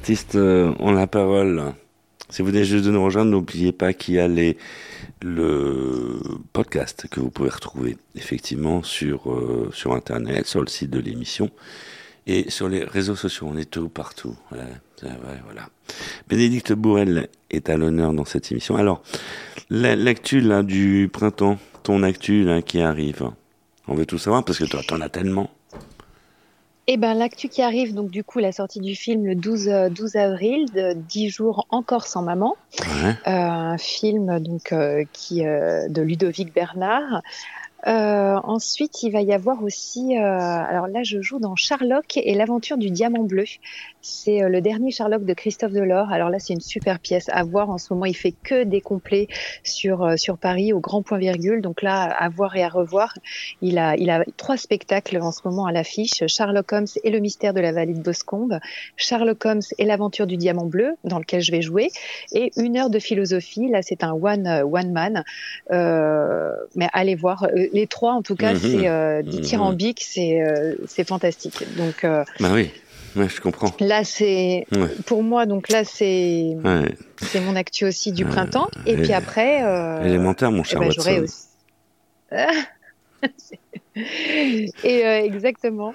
Artistes euh, ont la parole. Si vous venez juste de nous rejoindre, n'oubliez pas qu'il y a le podcast que vous pouvez retrouver effectivement sur, euh, sur Internet, sur le site de l'émission et sur les réseaux sociaux. On est tout partout. Voilà. Bénédicte Bourrel est à l'honneur dans cette émission. Alors, la- l'actu du printemps, ton actu qui arrive, on veut tout savoir parce que toi, t'en as tellement. Eh ben, l'actu qui arrive, donc du coup, la sortie du film le 12, euh, 12 avril, de 10 jours encore sans maman, Ouais. Euh, un film donc euh, qui euh, de Ludovic Bernard. Euh, ensuite, il va y avoir aussi, euh, alors là, je joue dans Sherlock et l'aventure du diamant bleu. C'est euh, le dernier Sherlock de Christophe Delors. Alors là, c'est une super pièce à voir. En ce moment, il fait que des complets sur euh, sur Paris au grand point virgule. Donc là, à voir et à revoir. Il a il a trois spectacles en ce moment à l'affiche Sherlock Holmes et le mystère de la vallée de Boscombe, Sherlock Holmes et l'aventure du diamant bleu, dans lequel je vais jouer, et une heure de philosophie. Là, c'est un one euh, one man. Mais allez voir Les trois. En tout cas, Mhm. c'est euh, Mhm. dithyrambique, c'est euh, c'est fantastique. Donc euh, Bah oui, ouais, je comprends. là, c'est Ouais. pour moi. Donc là, c'est Ouais. c'est mon actu aussi du printemps. Et Et- puis après, euh, Élémentaire, mon eh cher ben, j'aurai Watson. aussi. et euh, exactement.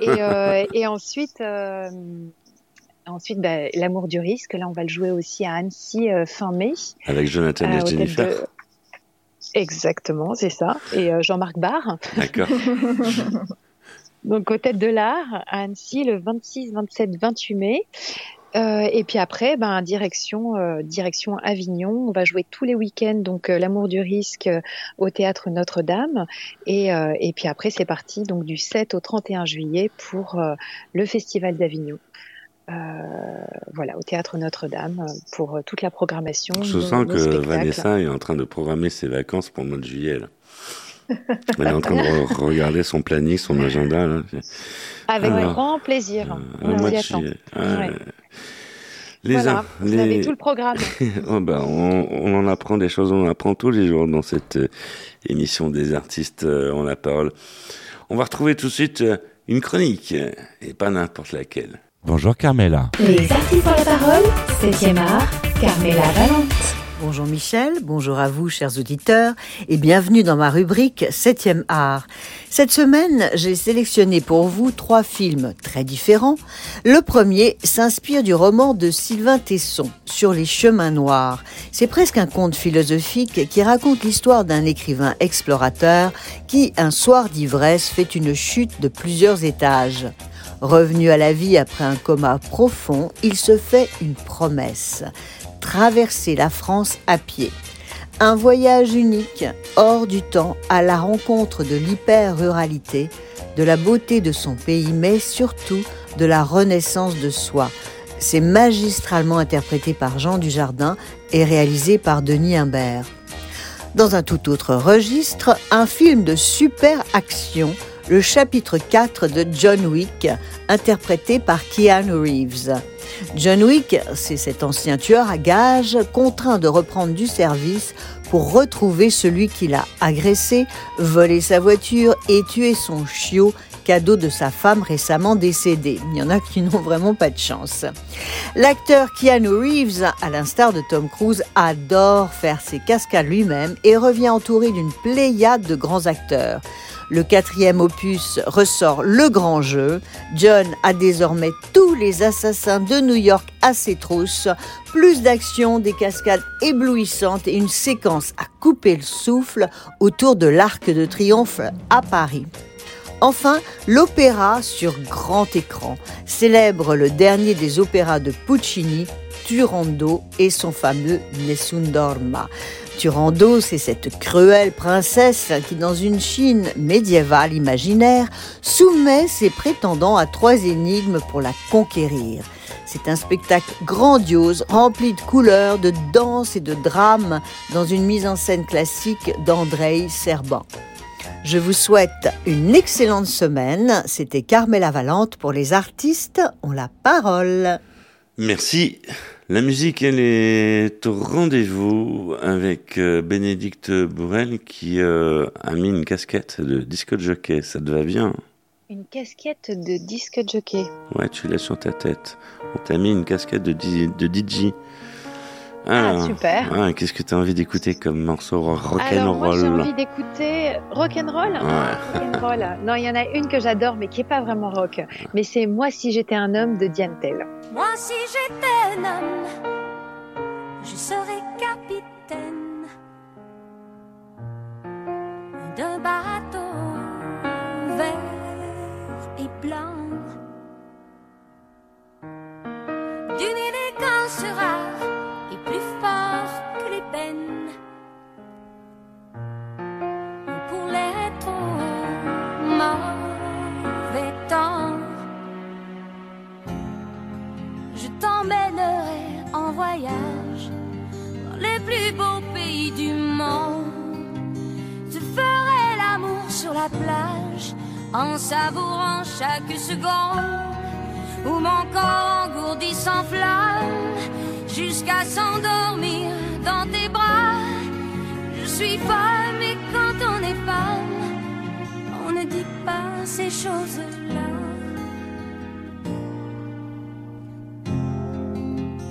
Et, euh, et ensuite, ensuite, bah, l'amour du risque. Là, on va le jouer aussi à Annecy fin mai. Avec Jonathan et Jennifer. de- Exactement, c'est ça. Et euh, Jean-Marc Barr. D'accord. Donc au Tête de l'Art à Annecy le 26, 27, 28 mai. Euh, et puis après, ben, direction, euh, direction Avignon. On va jouer tous les week-ends, donc euh, l'amour du risque au théâtre Notre-Dame. Et, euh, et puis après, c'est parti, donc du 7 au 31 juillet pour le Festival d'Avignon. Euh, voilà, au théâtre Notre-Dame euh, pour euh, toute la programmation. Je sens nos que spectacles. Vanessa est en train de programmer ses vacances pour le mois de juillet. Là. Elle est en train de re- regarder son planning, son agenda. Là. Avec Alors, grand plaisir. On mois s'y de attend. juillet. Ouais. Les voilà, uns- vous les- avez tout le programme. Oh, bah, on, on en apprend des choses, on en apprend tous les jours dans cette euh, émission des artistes euh, ont la parole. On va retrouver tout de suite euh, une chronique, et pas n'importe laquelle. Bonjour Carmela. Les artistes ont la parole, 7e art, Carmela Valente. Bonjour Michel, bonjour à vous chers auditeurs et bienvenue dans ma rubrique 7e art. Cette semaine, j'ai sélectionné pour vous trois films très différents. Le premier s'inspire du roman de Sylvain Tesson sur les chemins noirs. C'est presque un conte philosophique qui raconte l'histoire d'un écrivain explorateur qui, un soir d'ivresse, fait une chute de plusieurs étages. Revenu à la vie après un coma profond, il se fait une promesse traverser la France à pied. Un voyage unique, hors du temps, à la rencontre de l'hyper-ruralité, de la beauté de son pays, mais surtout de la renaissance de soi. C'est magistralement interprété par Jean Dujardin et réalisé par Denis Imbert. Dans un tout autre registre, un film de super action, le chapitre 4 de John Wick, interprété par Keanu Reeves. John Wick, c'est cet ancien tueur à gages contraint de reprendre du service pour retrouver celui qui l'a agressé, volé sa voiture et tué son chiot, cadeau de sa femme récemment décédée. Il y en a qui n'ont vraiment pas de chance. L'acteur Keanu Reeves, à l'instar de Tom Cruise, adore faire ses cascades lui-même et revient entouré d'une pléiade de grands acteurs. Le quatrième opus ressort le grand jeu. John a désormais tous les assassins de New York à ses trousses, plus d'action, des cascades éblouissantes et une séquence à couper le souffle autour de l'Arc de Triomphe à Paris. Enfin, l'opéra sur grand écran célèbre le dernier des opéras de Puccini, Turando et son fameux Nessun Dorma. Turando, c'est cette cruelle princesse qui, dans une Chine médiévale imaginaire, soumet ses prétendants à trois énigmes pour la conquérir. C'est un spectacle grandiose, rempli de couleurs, de danse et de drame, dans une mise en scène classique d'Andrei Serban. Je vous souhaite une excellente semaine. C'était Carmela Valente pour les artistes ont la parole. Merci. La musique, elle est au rendez-vous avec euh, Bénédicte Bourrel qui euh, a mis une casquette de disco jockey. Ça te va bien? Une casquette de disque jockey. Ouais, tu l'as sur ta tête. On t'a mis une casquette de, di- de DJ. Ah, super. ouais, Qu'est-ce que tu as envie d'écouter comme morceau Alors moi j'ai rock'n'roll envie d'écouter rock'n'roll? Ouais. Rock'n'roll. Non, il y en a une que j'adore mais qui est pas vraiment rock. Mais c'est Moi si j'étais un homme de Diane Tell. Moi, si j'étais un homme, je serais capitaine d'un bateau vert et blanc, d'une élégance beaux pays du monde. Je ferai l'amour sur la plage en savourant chaque seconde où mon corps engourdi s'enflamme jusqu'à s'endormir dans tes bras. Je suis femme et quand on est femme, on ne dit pas ces choses-là.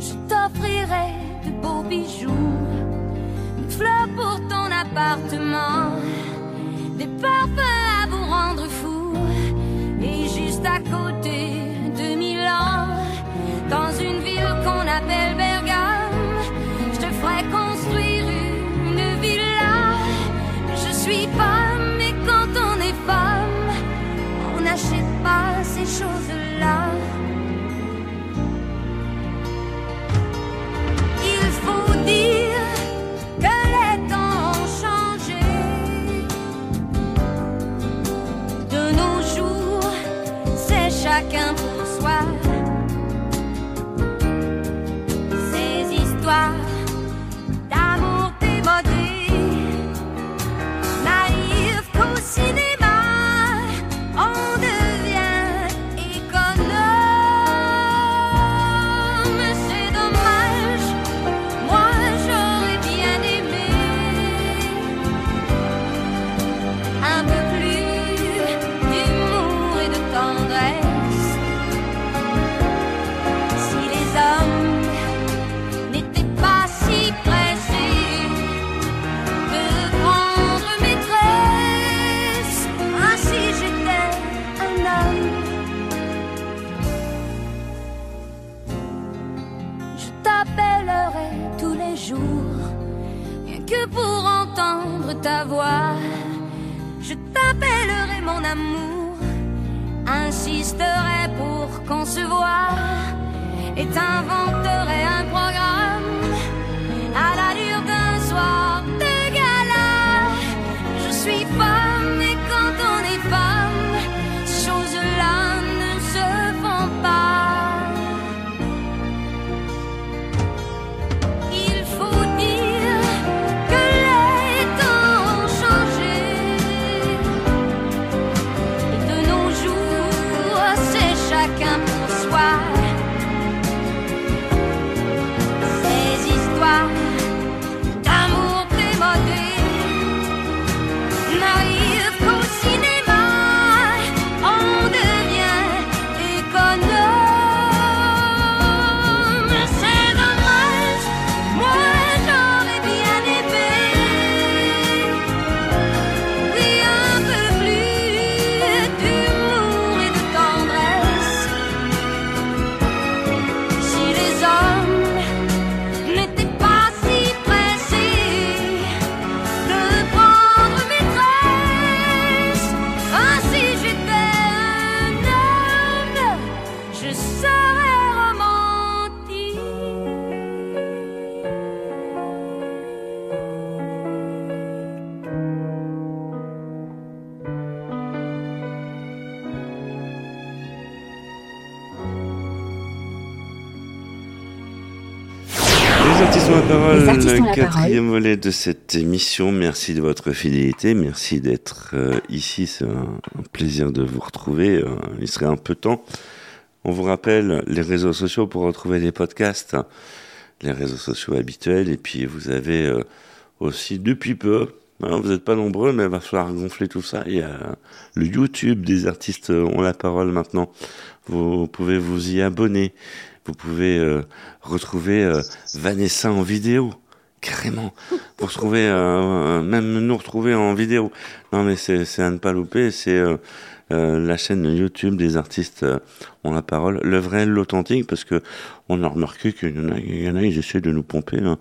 Je t'offrirai de beaux bijoux, fleurs pour ton appartement, des parfums à vous rendre fou. Et juste à côté le quatrième volet de cette émission. Merci de votre fidélité, merci d'être euh, ici. C'est un, un plaisir de vous retrouver. Euh, il serait un peu temps. On vous rappelle les réseaux sociaux pour retrouver les podcasts, les réseaux sociaux habituels. Et puis vous avez euh, aussi depuis peu, hein, vous n'êtes pas nombreux, mais il va falloir gonfler tout ça. Il y a le YouTube des artistes ont la parole maintenant. Vous pouvez vous y abonner. Vous pouvez euh, retrouver euh, Vanessa en vidéo, carrément. Vous retrouvez, euh, même nous retrouver en vidéo. Non mais c'est à ne pas louper, c'est euh, euh, la chaîne YouTube des artistes euh, ont la parole, le vrai, l'authentique, parce que on a remarqué qu'il y en a, ils essaient de nous pomper. hein.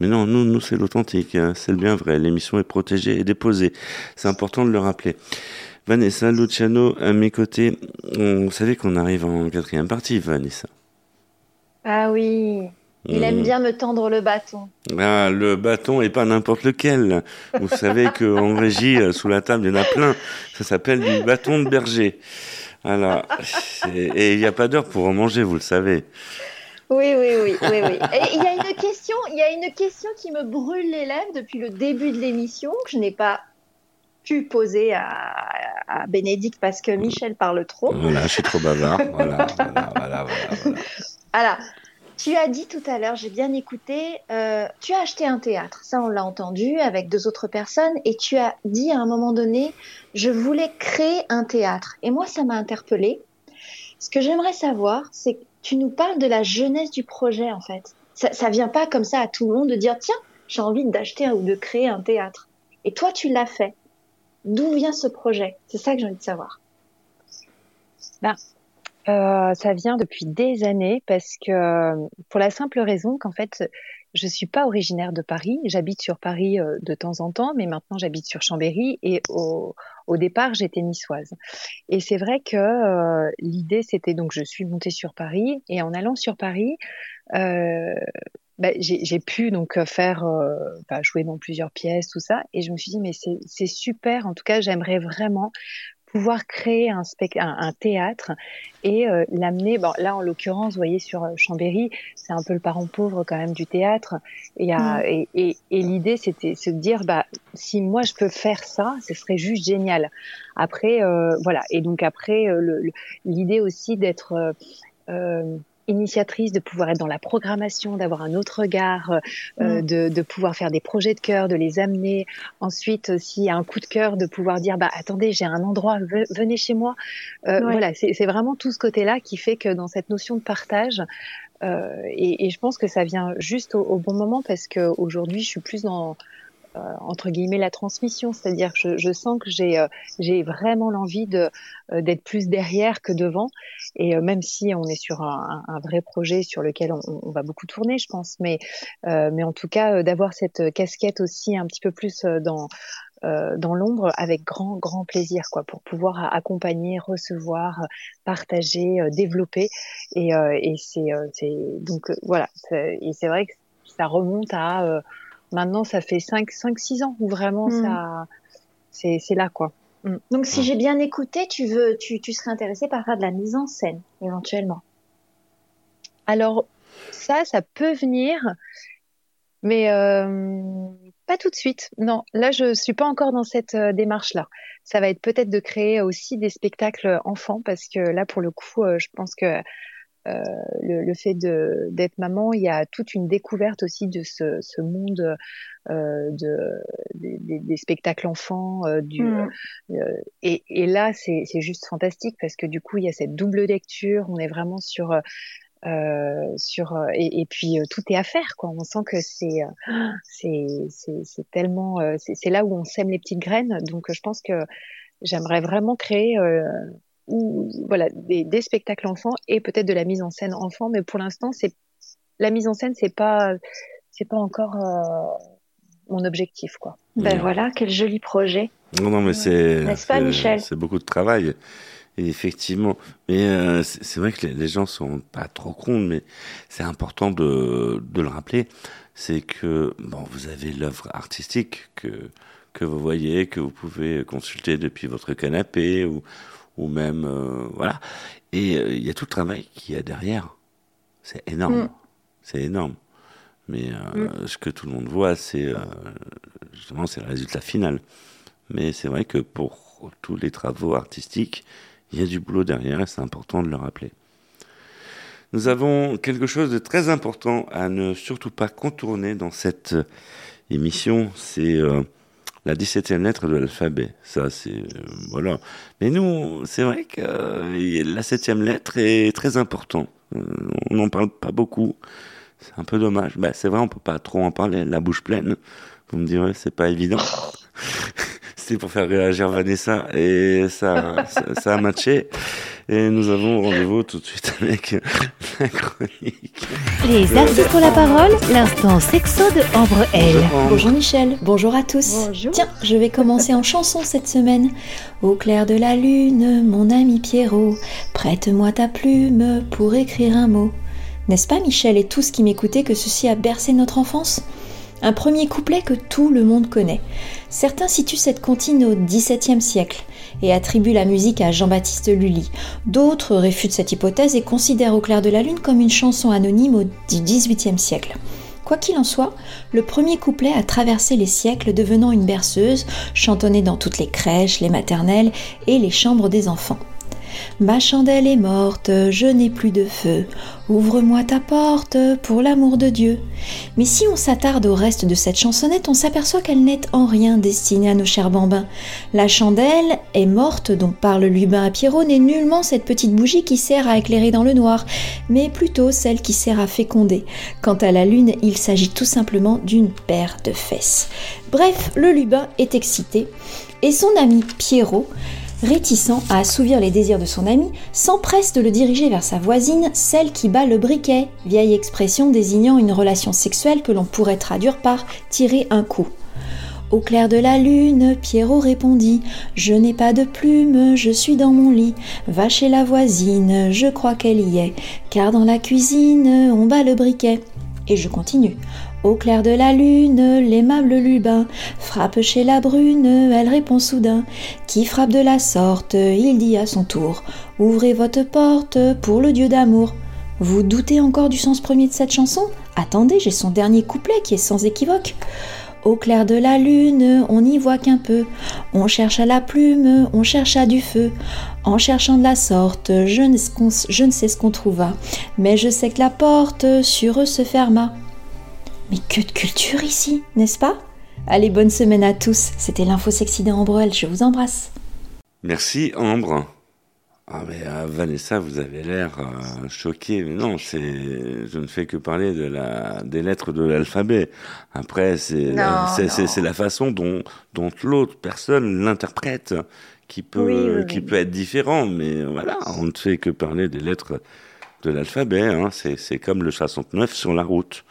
Mais non, nous, c'est l'authentique, hein, c'est le bien vrai. L'émission est protégée et déposée. C'est important de le rappeler. Vanessa Luciano à mes côtés. On, vous savez qu'on arrive en quatrième partie, Vanessa. Ah oui, il aime Mm. bien me tendre le bâton. Ah, le bâton et pas n'importe lequel. Vous savez qu'en régie, euh, sous la table, il y en a plein. Ça s'appelle du bâton de berger. Voilà. Et il n'y a pas d'heure pour en manger, vous le savez. Oui, oui, oui, oui, oui. Et il y a une question, il y a une question qui me brûle les lèvres depuis le début de l'émission que je n'ai pas pu poser à, à Bénédicte parce que Michel parle trop. Voilà, je suis trop bavard. Voilà, voilà, voilà, voilà. voilà. Alors, tu as dit tout à l'heure, j'ai bien écouté, euh, tu as acheté un théâtre, ça on l'a entendu avec deux autres personnes, et tu as dit à un moment donné, je voulais créer un théâtre. Et moi, ça m'a interpellée. Ce que j'aimerais savoir, c'est que tu nous parles de la jeunesse du projet en fait. Ça, ça vient pas comme ça à tout le monde de dire, tiens, j'ai envie d'acheter ou de créer un théâtre. Et toi, tu l'as fait. D'où vient ce projet? C'est ça que j'ai envie de savoir. Euh, ça vient depuis des années parce que pour la simple raison qu'en fait je suis pas originaire de Paris, j'habite sur Paris euh, de temps en temps, mais maintenant j'habite sur Chambéry et au, départ j'étais niçoise. Et c'est vrai que euh, l'idée c'était donc je suis montée sur Paris et en allant sur Paris, euh, bah, j'ai pu donc faire euh, bah, jouer dans plusieurs pièces tout ça. Et je me suis dit mais c'est super. En tout cas j'aimerais vraiment pouvoir créer un, un, un théâtre et euh, l'amener. Bon, là, en l'occurrence, vous voyez, sur euh, Chambéry, c'est un peu le parent pauvre quand même du théâtre. Et, il y a- Mm. et, et, et l'idée, c'était se dire, bah, si moi je peux faire ça, ce serait juste génial. Après, euh, voilà. Et donc après, euh, l'idée aussi d'être euh, euh, initiatrice, de pouvoir être dans la programmation, d'avoir un autre regard, euh, Mm. de, de pouvoir faire des projets de cœur, de les amener. Ensuite, s'il y a un coup de cœur, de pouvoir dire, bah attendez, j'ai un endroit, ve- venez chez moi. Euh, Ouais. Voilà, c'est vraiment tout ce côté-là qui fait que dans cette notion de partage, euh, et, et je pense que ça vient juste au, au bon moment parce que aujourd'hui, je suis plus dans euh, entre guillemets la transmission, c'est-à-dire que je, je sens que j'ai euh, j'ai vraiment l'envie de euh, d'être plus derrière que devant, et euh, même si on est sur un, un- vrai projet sur lequel on, on va beaucoup tourner, je pense, mais euh, mais en tout cas euh, d'avoir cette casquette aussi un petit peu plus euh, dans euh, dans l'ombre avec grand grand plaisir quoi pour pouvoir accompagner recevoir euh, partager euh, développer. Et, euh, et c'est euh, donc euh, voilà. Et c'est vrai que ça remonte à euh, maintenant ça fait 5 5 6 ans où vraiment Mm. ça c'est c'est là quoi Mm. Donc, si j'ai bien écouté, tu veux, tu, tu serais intéressé par faire de la mise en scène, éventuellement. alors ça ça peut venir mais euh, pas tout de suite. Non, là je suis pas encore dans cette euh, démarche-là. Ça va être peut-être de créer aussi des spectacles enfants parce que là pour le coup, euh, je pense que euh, le, le fait d'être maman, il y a toute une découverte aussi de ce, ce monde euh, de des, spectacles enfants. euh, du, Mm. euh, et, et là, c'est juste fantastique parce que du coup, il y a cette double lecture. On est vraiment sur euh, sur et, et puis euh, tout est à faire quoi. On sent que c'est euh, tellement c'est là où on sème les petites graines. Donc je pense que j'aimerais vraiment créer ou voilà des, des spectacles enfants et peut-être de la mise en scène enfant. Mais pour l'instant, c'est la mise en scène, c'est pas c'est pas encore euh, mon objectif quoi. Ben voilà, quel joli projet. Non, non, mais c'est N'est-ce pas, c'est- Michel? C'est beaucoup de travail. Et effectivement, mais euh, c'est c'est vrai que les, les gens sont pas trop cons, mais c'est important de, de le rappeler. C'est que bon, vous avez l'œuvre artistique que que vous voyez, que vous pouvez consulter depuis votre canapé ou ou même euh, voilà. Et euh, il y a tout le travail qu'il y a derrière. C'est énorme, Mm. c'est énorme. Mais euh, ce que tout le monde voit, c'est justement c'est le résultat final. Mais c'est vrai que pour tous les travaux artistiques, il y a du boulot derrière et c'est important de le rappeler. Nous avons quelque chose de très important à ne surtout pas contourner dans cette émission, c'est la 17e lettre de l'alphabet. Ça, c'est euh, voilà. Mais nous, c'est vrai que euh, la 7e lettre est très importante. Euh, on n'en parle pas beaucoup. C'est un peu dommage. Bah, c'est vrai, on peut pas trop en parler. La bouche pleine. Vous me direz, c'est pas évident. C'était pour faire réagir Vanessa et ça, ça, ça a matché. Et nous avons rendez-vous tout de suite avec la chronique. Les artistes ont la parole, l'instant sexo de Ambre L. Bonjour Michel, bonjour à tous. Tiens, je vais commencer en chanson cette semaine. Au clair de la lune, mon ami Pierrot, prête-moi ta plume pour écrire un mot. N'est-ce pas Michel et tous qui m'écoutaient que ceci a bercé notre enfance? Un premier couplet que tout le monde connaît. Certains situent cette comptine au XVIIe siècle et attribuent la musique à Jean-Baptiste Lully. D'autres réfutent cette hypothèse et considèrent Au clair de la lune comme une chanson anonyme au XVIIIe siècle. Quoi qu'il en soit, le premier couplet a traversé les siècles devenant une berceuse, chantonnée dans toutes les crèches, les maternelles et les chambres des enfants. Ma chandelle est morte, je n'ai plus de feu. Ouvre-moi ta porte pour l'amour de Dieu. Mais si on s'attarde au reste de cette chansonnette, on s'aperçoit qu'elle n'est en rien destinée à nos chers bambins. La chandelle est morte dont parle Lubin à Pierrot n'est nullement cette petite bougie qui sert à éclairer dans le noir, mais plutôt celle qui sert à féconder. Quant à la lune, il s'agit tout simplement d'une paire de fesses. Bref, le Lubin est excité et son ami Pierrot réticent à assouvir les désirs de son ami, s'empresse de le diriger vers sa voisine, celle qui bat le briquet, vieille expression désignant une relation sexuelle que l'on pourrait traduire par tirer un coup. Au clair de la lune, Pierrot répondit Je n'ai pas de plume, je suis dans mon lit. Va chez la voisine, je crois qu'elle y est, car dans la cuisine, on bat le briquet. Et je continue. Au clair de la lune, l'aimable Lubin frappe chez la brune, elle répond soudain. Qui frappe de la sorte, il dit à son tour. Ouvrez votre porte pour le Dieu d'amour. Vous doutez encore du sens premier de cette chanson? Attendez, j'ai son dernier couplet qui est sans équivoque. Au clair de la lune, on n'y voit qu'un peu. On cherche à la plume, on cherche à du feu. En cherchant de la sorte, je ne, je ne sais ce qu'on trouva. Mais je sais que la porte sur eux se ferma. Mais que de culture ici, n'est-ce pas? Allez, bonne semaine à tous. C'était l'info sexy d'Ambrel. Je vous embrasse. Merci Ambre. Ah mais euh, Vanessa, vous avez l'air euh, choquée. Mais non, c'est, je ne fais que parler de la, des lettres de l'alphabet. Après, c'est, Non, la, c'est, non. c'est, c'est la façon dont, dont l'autre personne l'interprète qui peut, Oui, oui, qui oui. peut être différent. Mais voilà, on ne fait que parler des lettres de l'alphabet. Hein. C'est, c'est comme le 69 sur la route.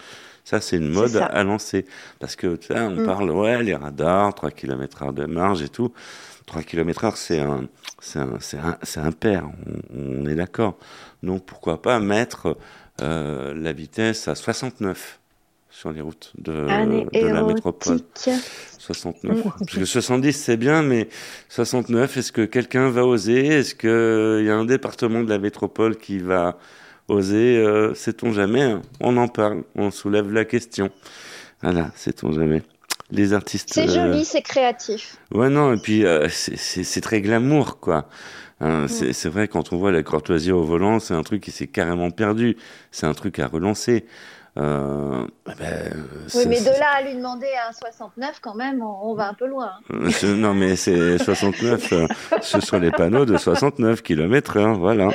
Ça, c'est une mode à lancer. Parce que, tu sais, on Mm. parle, ouais, les radars, 3 km heure de marge et tout. 3 km heure, c'est un, c'est un, c'est un, c'est un pair, on, on est d'accord. Donc, pourquoi pas mettre euh, la vitesse à 69 sur les routes de, Année de la métropole. érotique. 69. Mm. Parce que 70, c'est bien, mais 69, est-ce que quelqu'un va oser? Est-ce qu'il y a un département de la métropole qui va oser euh, Sait-on jamais On en parle, on soulève la question. Voilà, sait-on jamais. Les artistes. C'est euh, joli, c'est créatif. Ouais, non, et puis euh, c'est- très glamour, quoi. Hein, c'est c'est vrai, quand on voit la courtoisie au volant, c'est un truc qui s'est carrément perdu. C'est un truc à relancer. Euh, ben, Oui, mais de là à lui demander un 69, quand même, on, on va un peu loin. hein. Euh, non, mais c'est 69, euh, ce sont les panneaux de 69 km heure, voilà.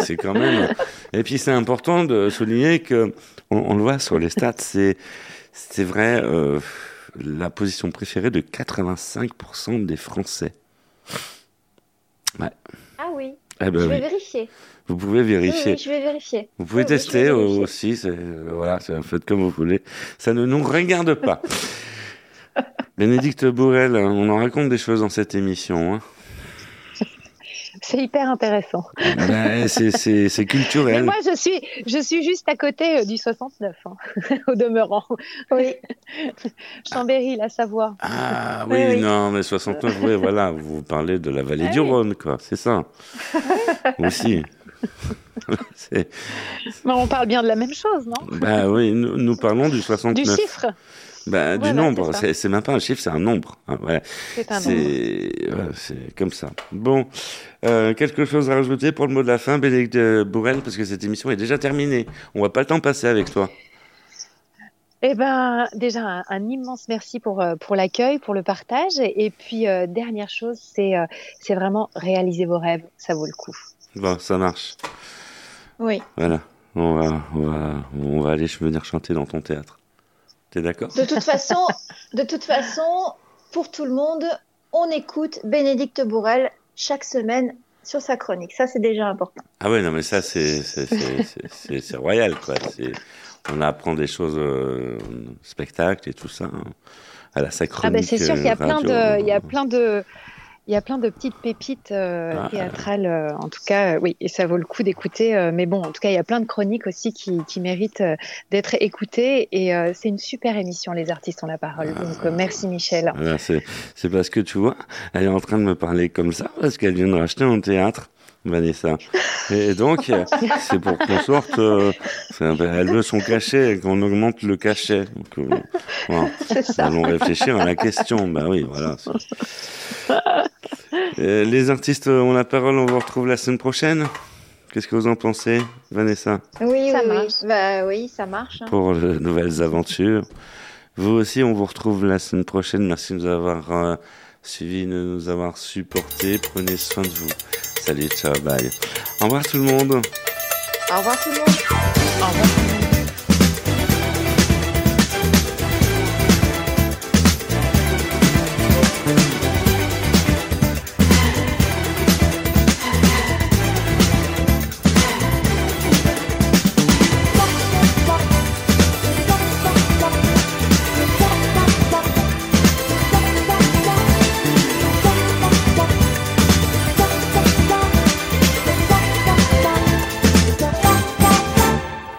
C'est- quand même. Et puis c'est important de souligner que, on, on le voit sur les stats, c'est c'est vrai, la position préférée de 85% des Français. Ouais. Ah oui, Eh ben je vais oui. vérifier. Vous pouvez vérifier. oui, je vais vérifier. Vous pouvez Oui, tester aussi, c'est, euh, voilà, c'est- faites comme vous voulez. Ça ne nous regarde pas. Bénédicte Bourrel, on en raconte des choses dans cette émission. Hein. C'est hyper intéressant. Ben, c'est- c'est c'est Mais culturel. moi, je suis, je suis juste à côté euh, du 69, hein, au demeurant. Oui. Chambéry, la Savoie. Ah Oui, oui, oui. non, mais 69, oui, voilà, vous parlez de la vallée Ah du oui. Rhône, quoi, c'est ça. Aussi. Mais on parle bien de la même chose, non? Bah oui, nous, nous parlons du Du 69. chiffre. Bah, du nombre, c'est même pas un chiffre, c'est un nombre. hein, voilà. C'est un C'est voilà, c'est comme ça. Bon, euh, quelque chose à rajouter pour le mot de la fin, Bénédicte Bourrel, parce que cette émission est déjà terminée. On va pas le temps passer avec toi. Eh ben, déjà, un, un immense merci pour, euh, pour l'accueil, pour le partage. Et puis, euh, dernière chose, c'est euh, c'est vraiment réaliser vos rêves. Ça vaut le coup. Bon, ça marche. Oui. Voilà. On va, on va, on va aller venir chanter dans ton théâtre. T'es d'accord? De toute façon, de toute façon, pour tout le monde, on écoute Bénédicte Bourrel chaque semaine sur sa chronique. Ça, c'est déjà important. Ah ouais, non, mais ça, c'est royal, quoi. On apprend des choses, euh, spectacle et tout ça. hein. À la sacre. Ah ben, c'est sûr qu'il y a plein de, il y a plein de, il y a plein de petites pépites euh, Ah. théâtrales. euh, en tout cas, euh, oui, et ça vaut le coup d'écouter. mais bon, en tout cas, il y a plein de chroniques aussi qui, qui méritent d'être écoutées. Et c'est une super émission, les artistes ont la parole. Donc, euh, merci Michel. Voilà, c'est parce que tu vois, elle est en train de me parler comme ça parce qu'elle vient de racheter un théâtre, Vanessa. Et donc, c'est pour qu'on sorte. euh, elle veut son cachet, qu'on augmente le cachet. Donc, euh, voilà. Allons réfléchir à la question. Bah oui, voilà. Euh, les artistes ont la parole. On vous retrouve la semaine prochaine. Qu'est-ce que vous en pensez, Vanessa? Oui, Ça oui, marche. oui. Bah oui, ça marche. hein. pour de nouvelles aventures. Vous aussi, on vous retrouve la semaine prochaine. Merci de nous avoir euh, suivis, de nous avoir supportés. Prenez soin de vous. Salut, ciao, bye. Au revoir tout le monde. Au revoir tout le monde. Au revoir.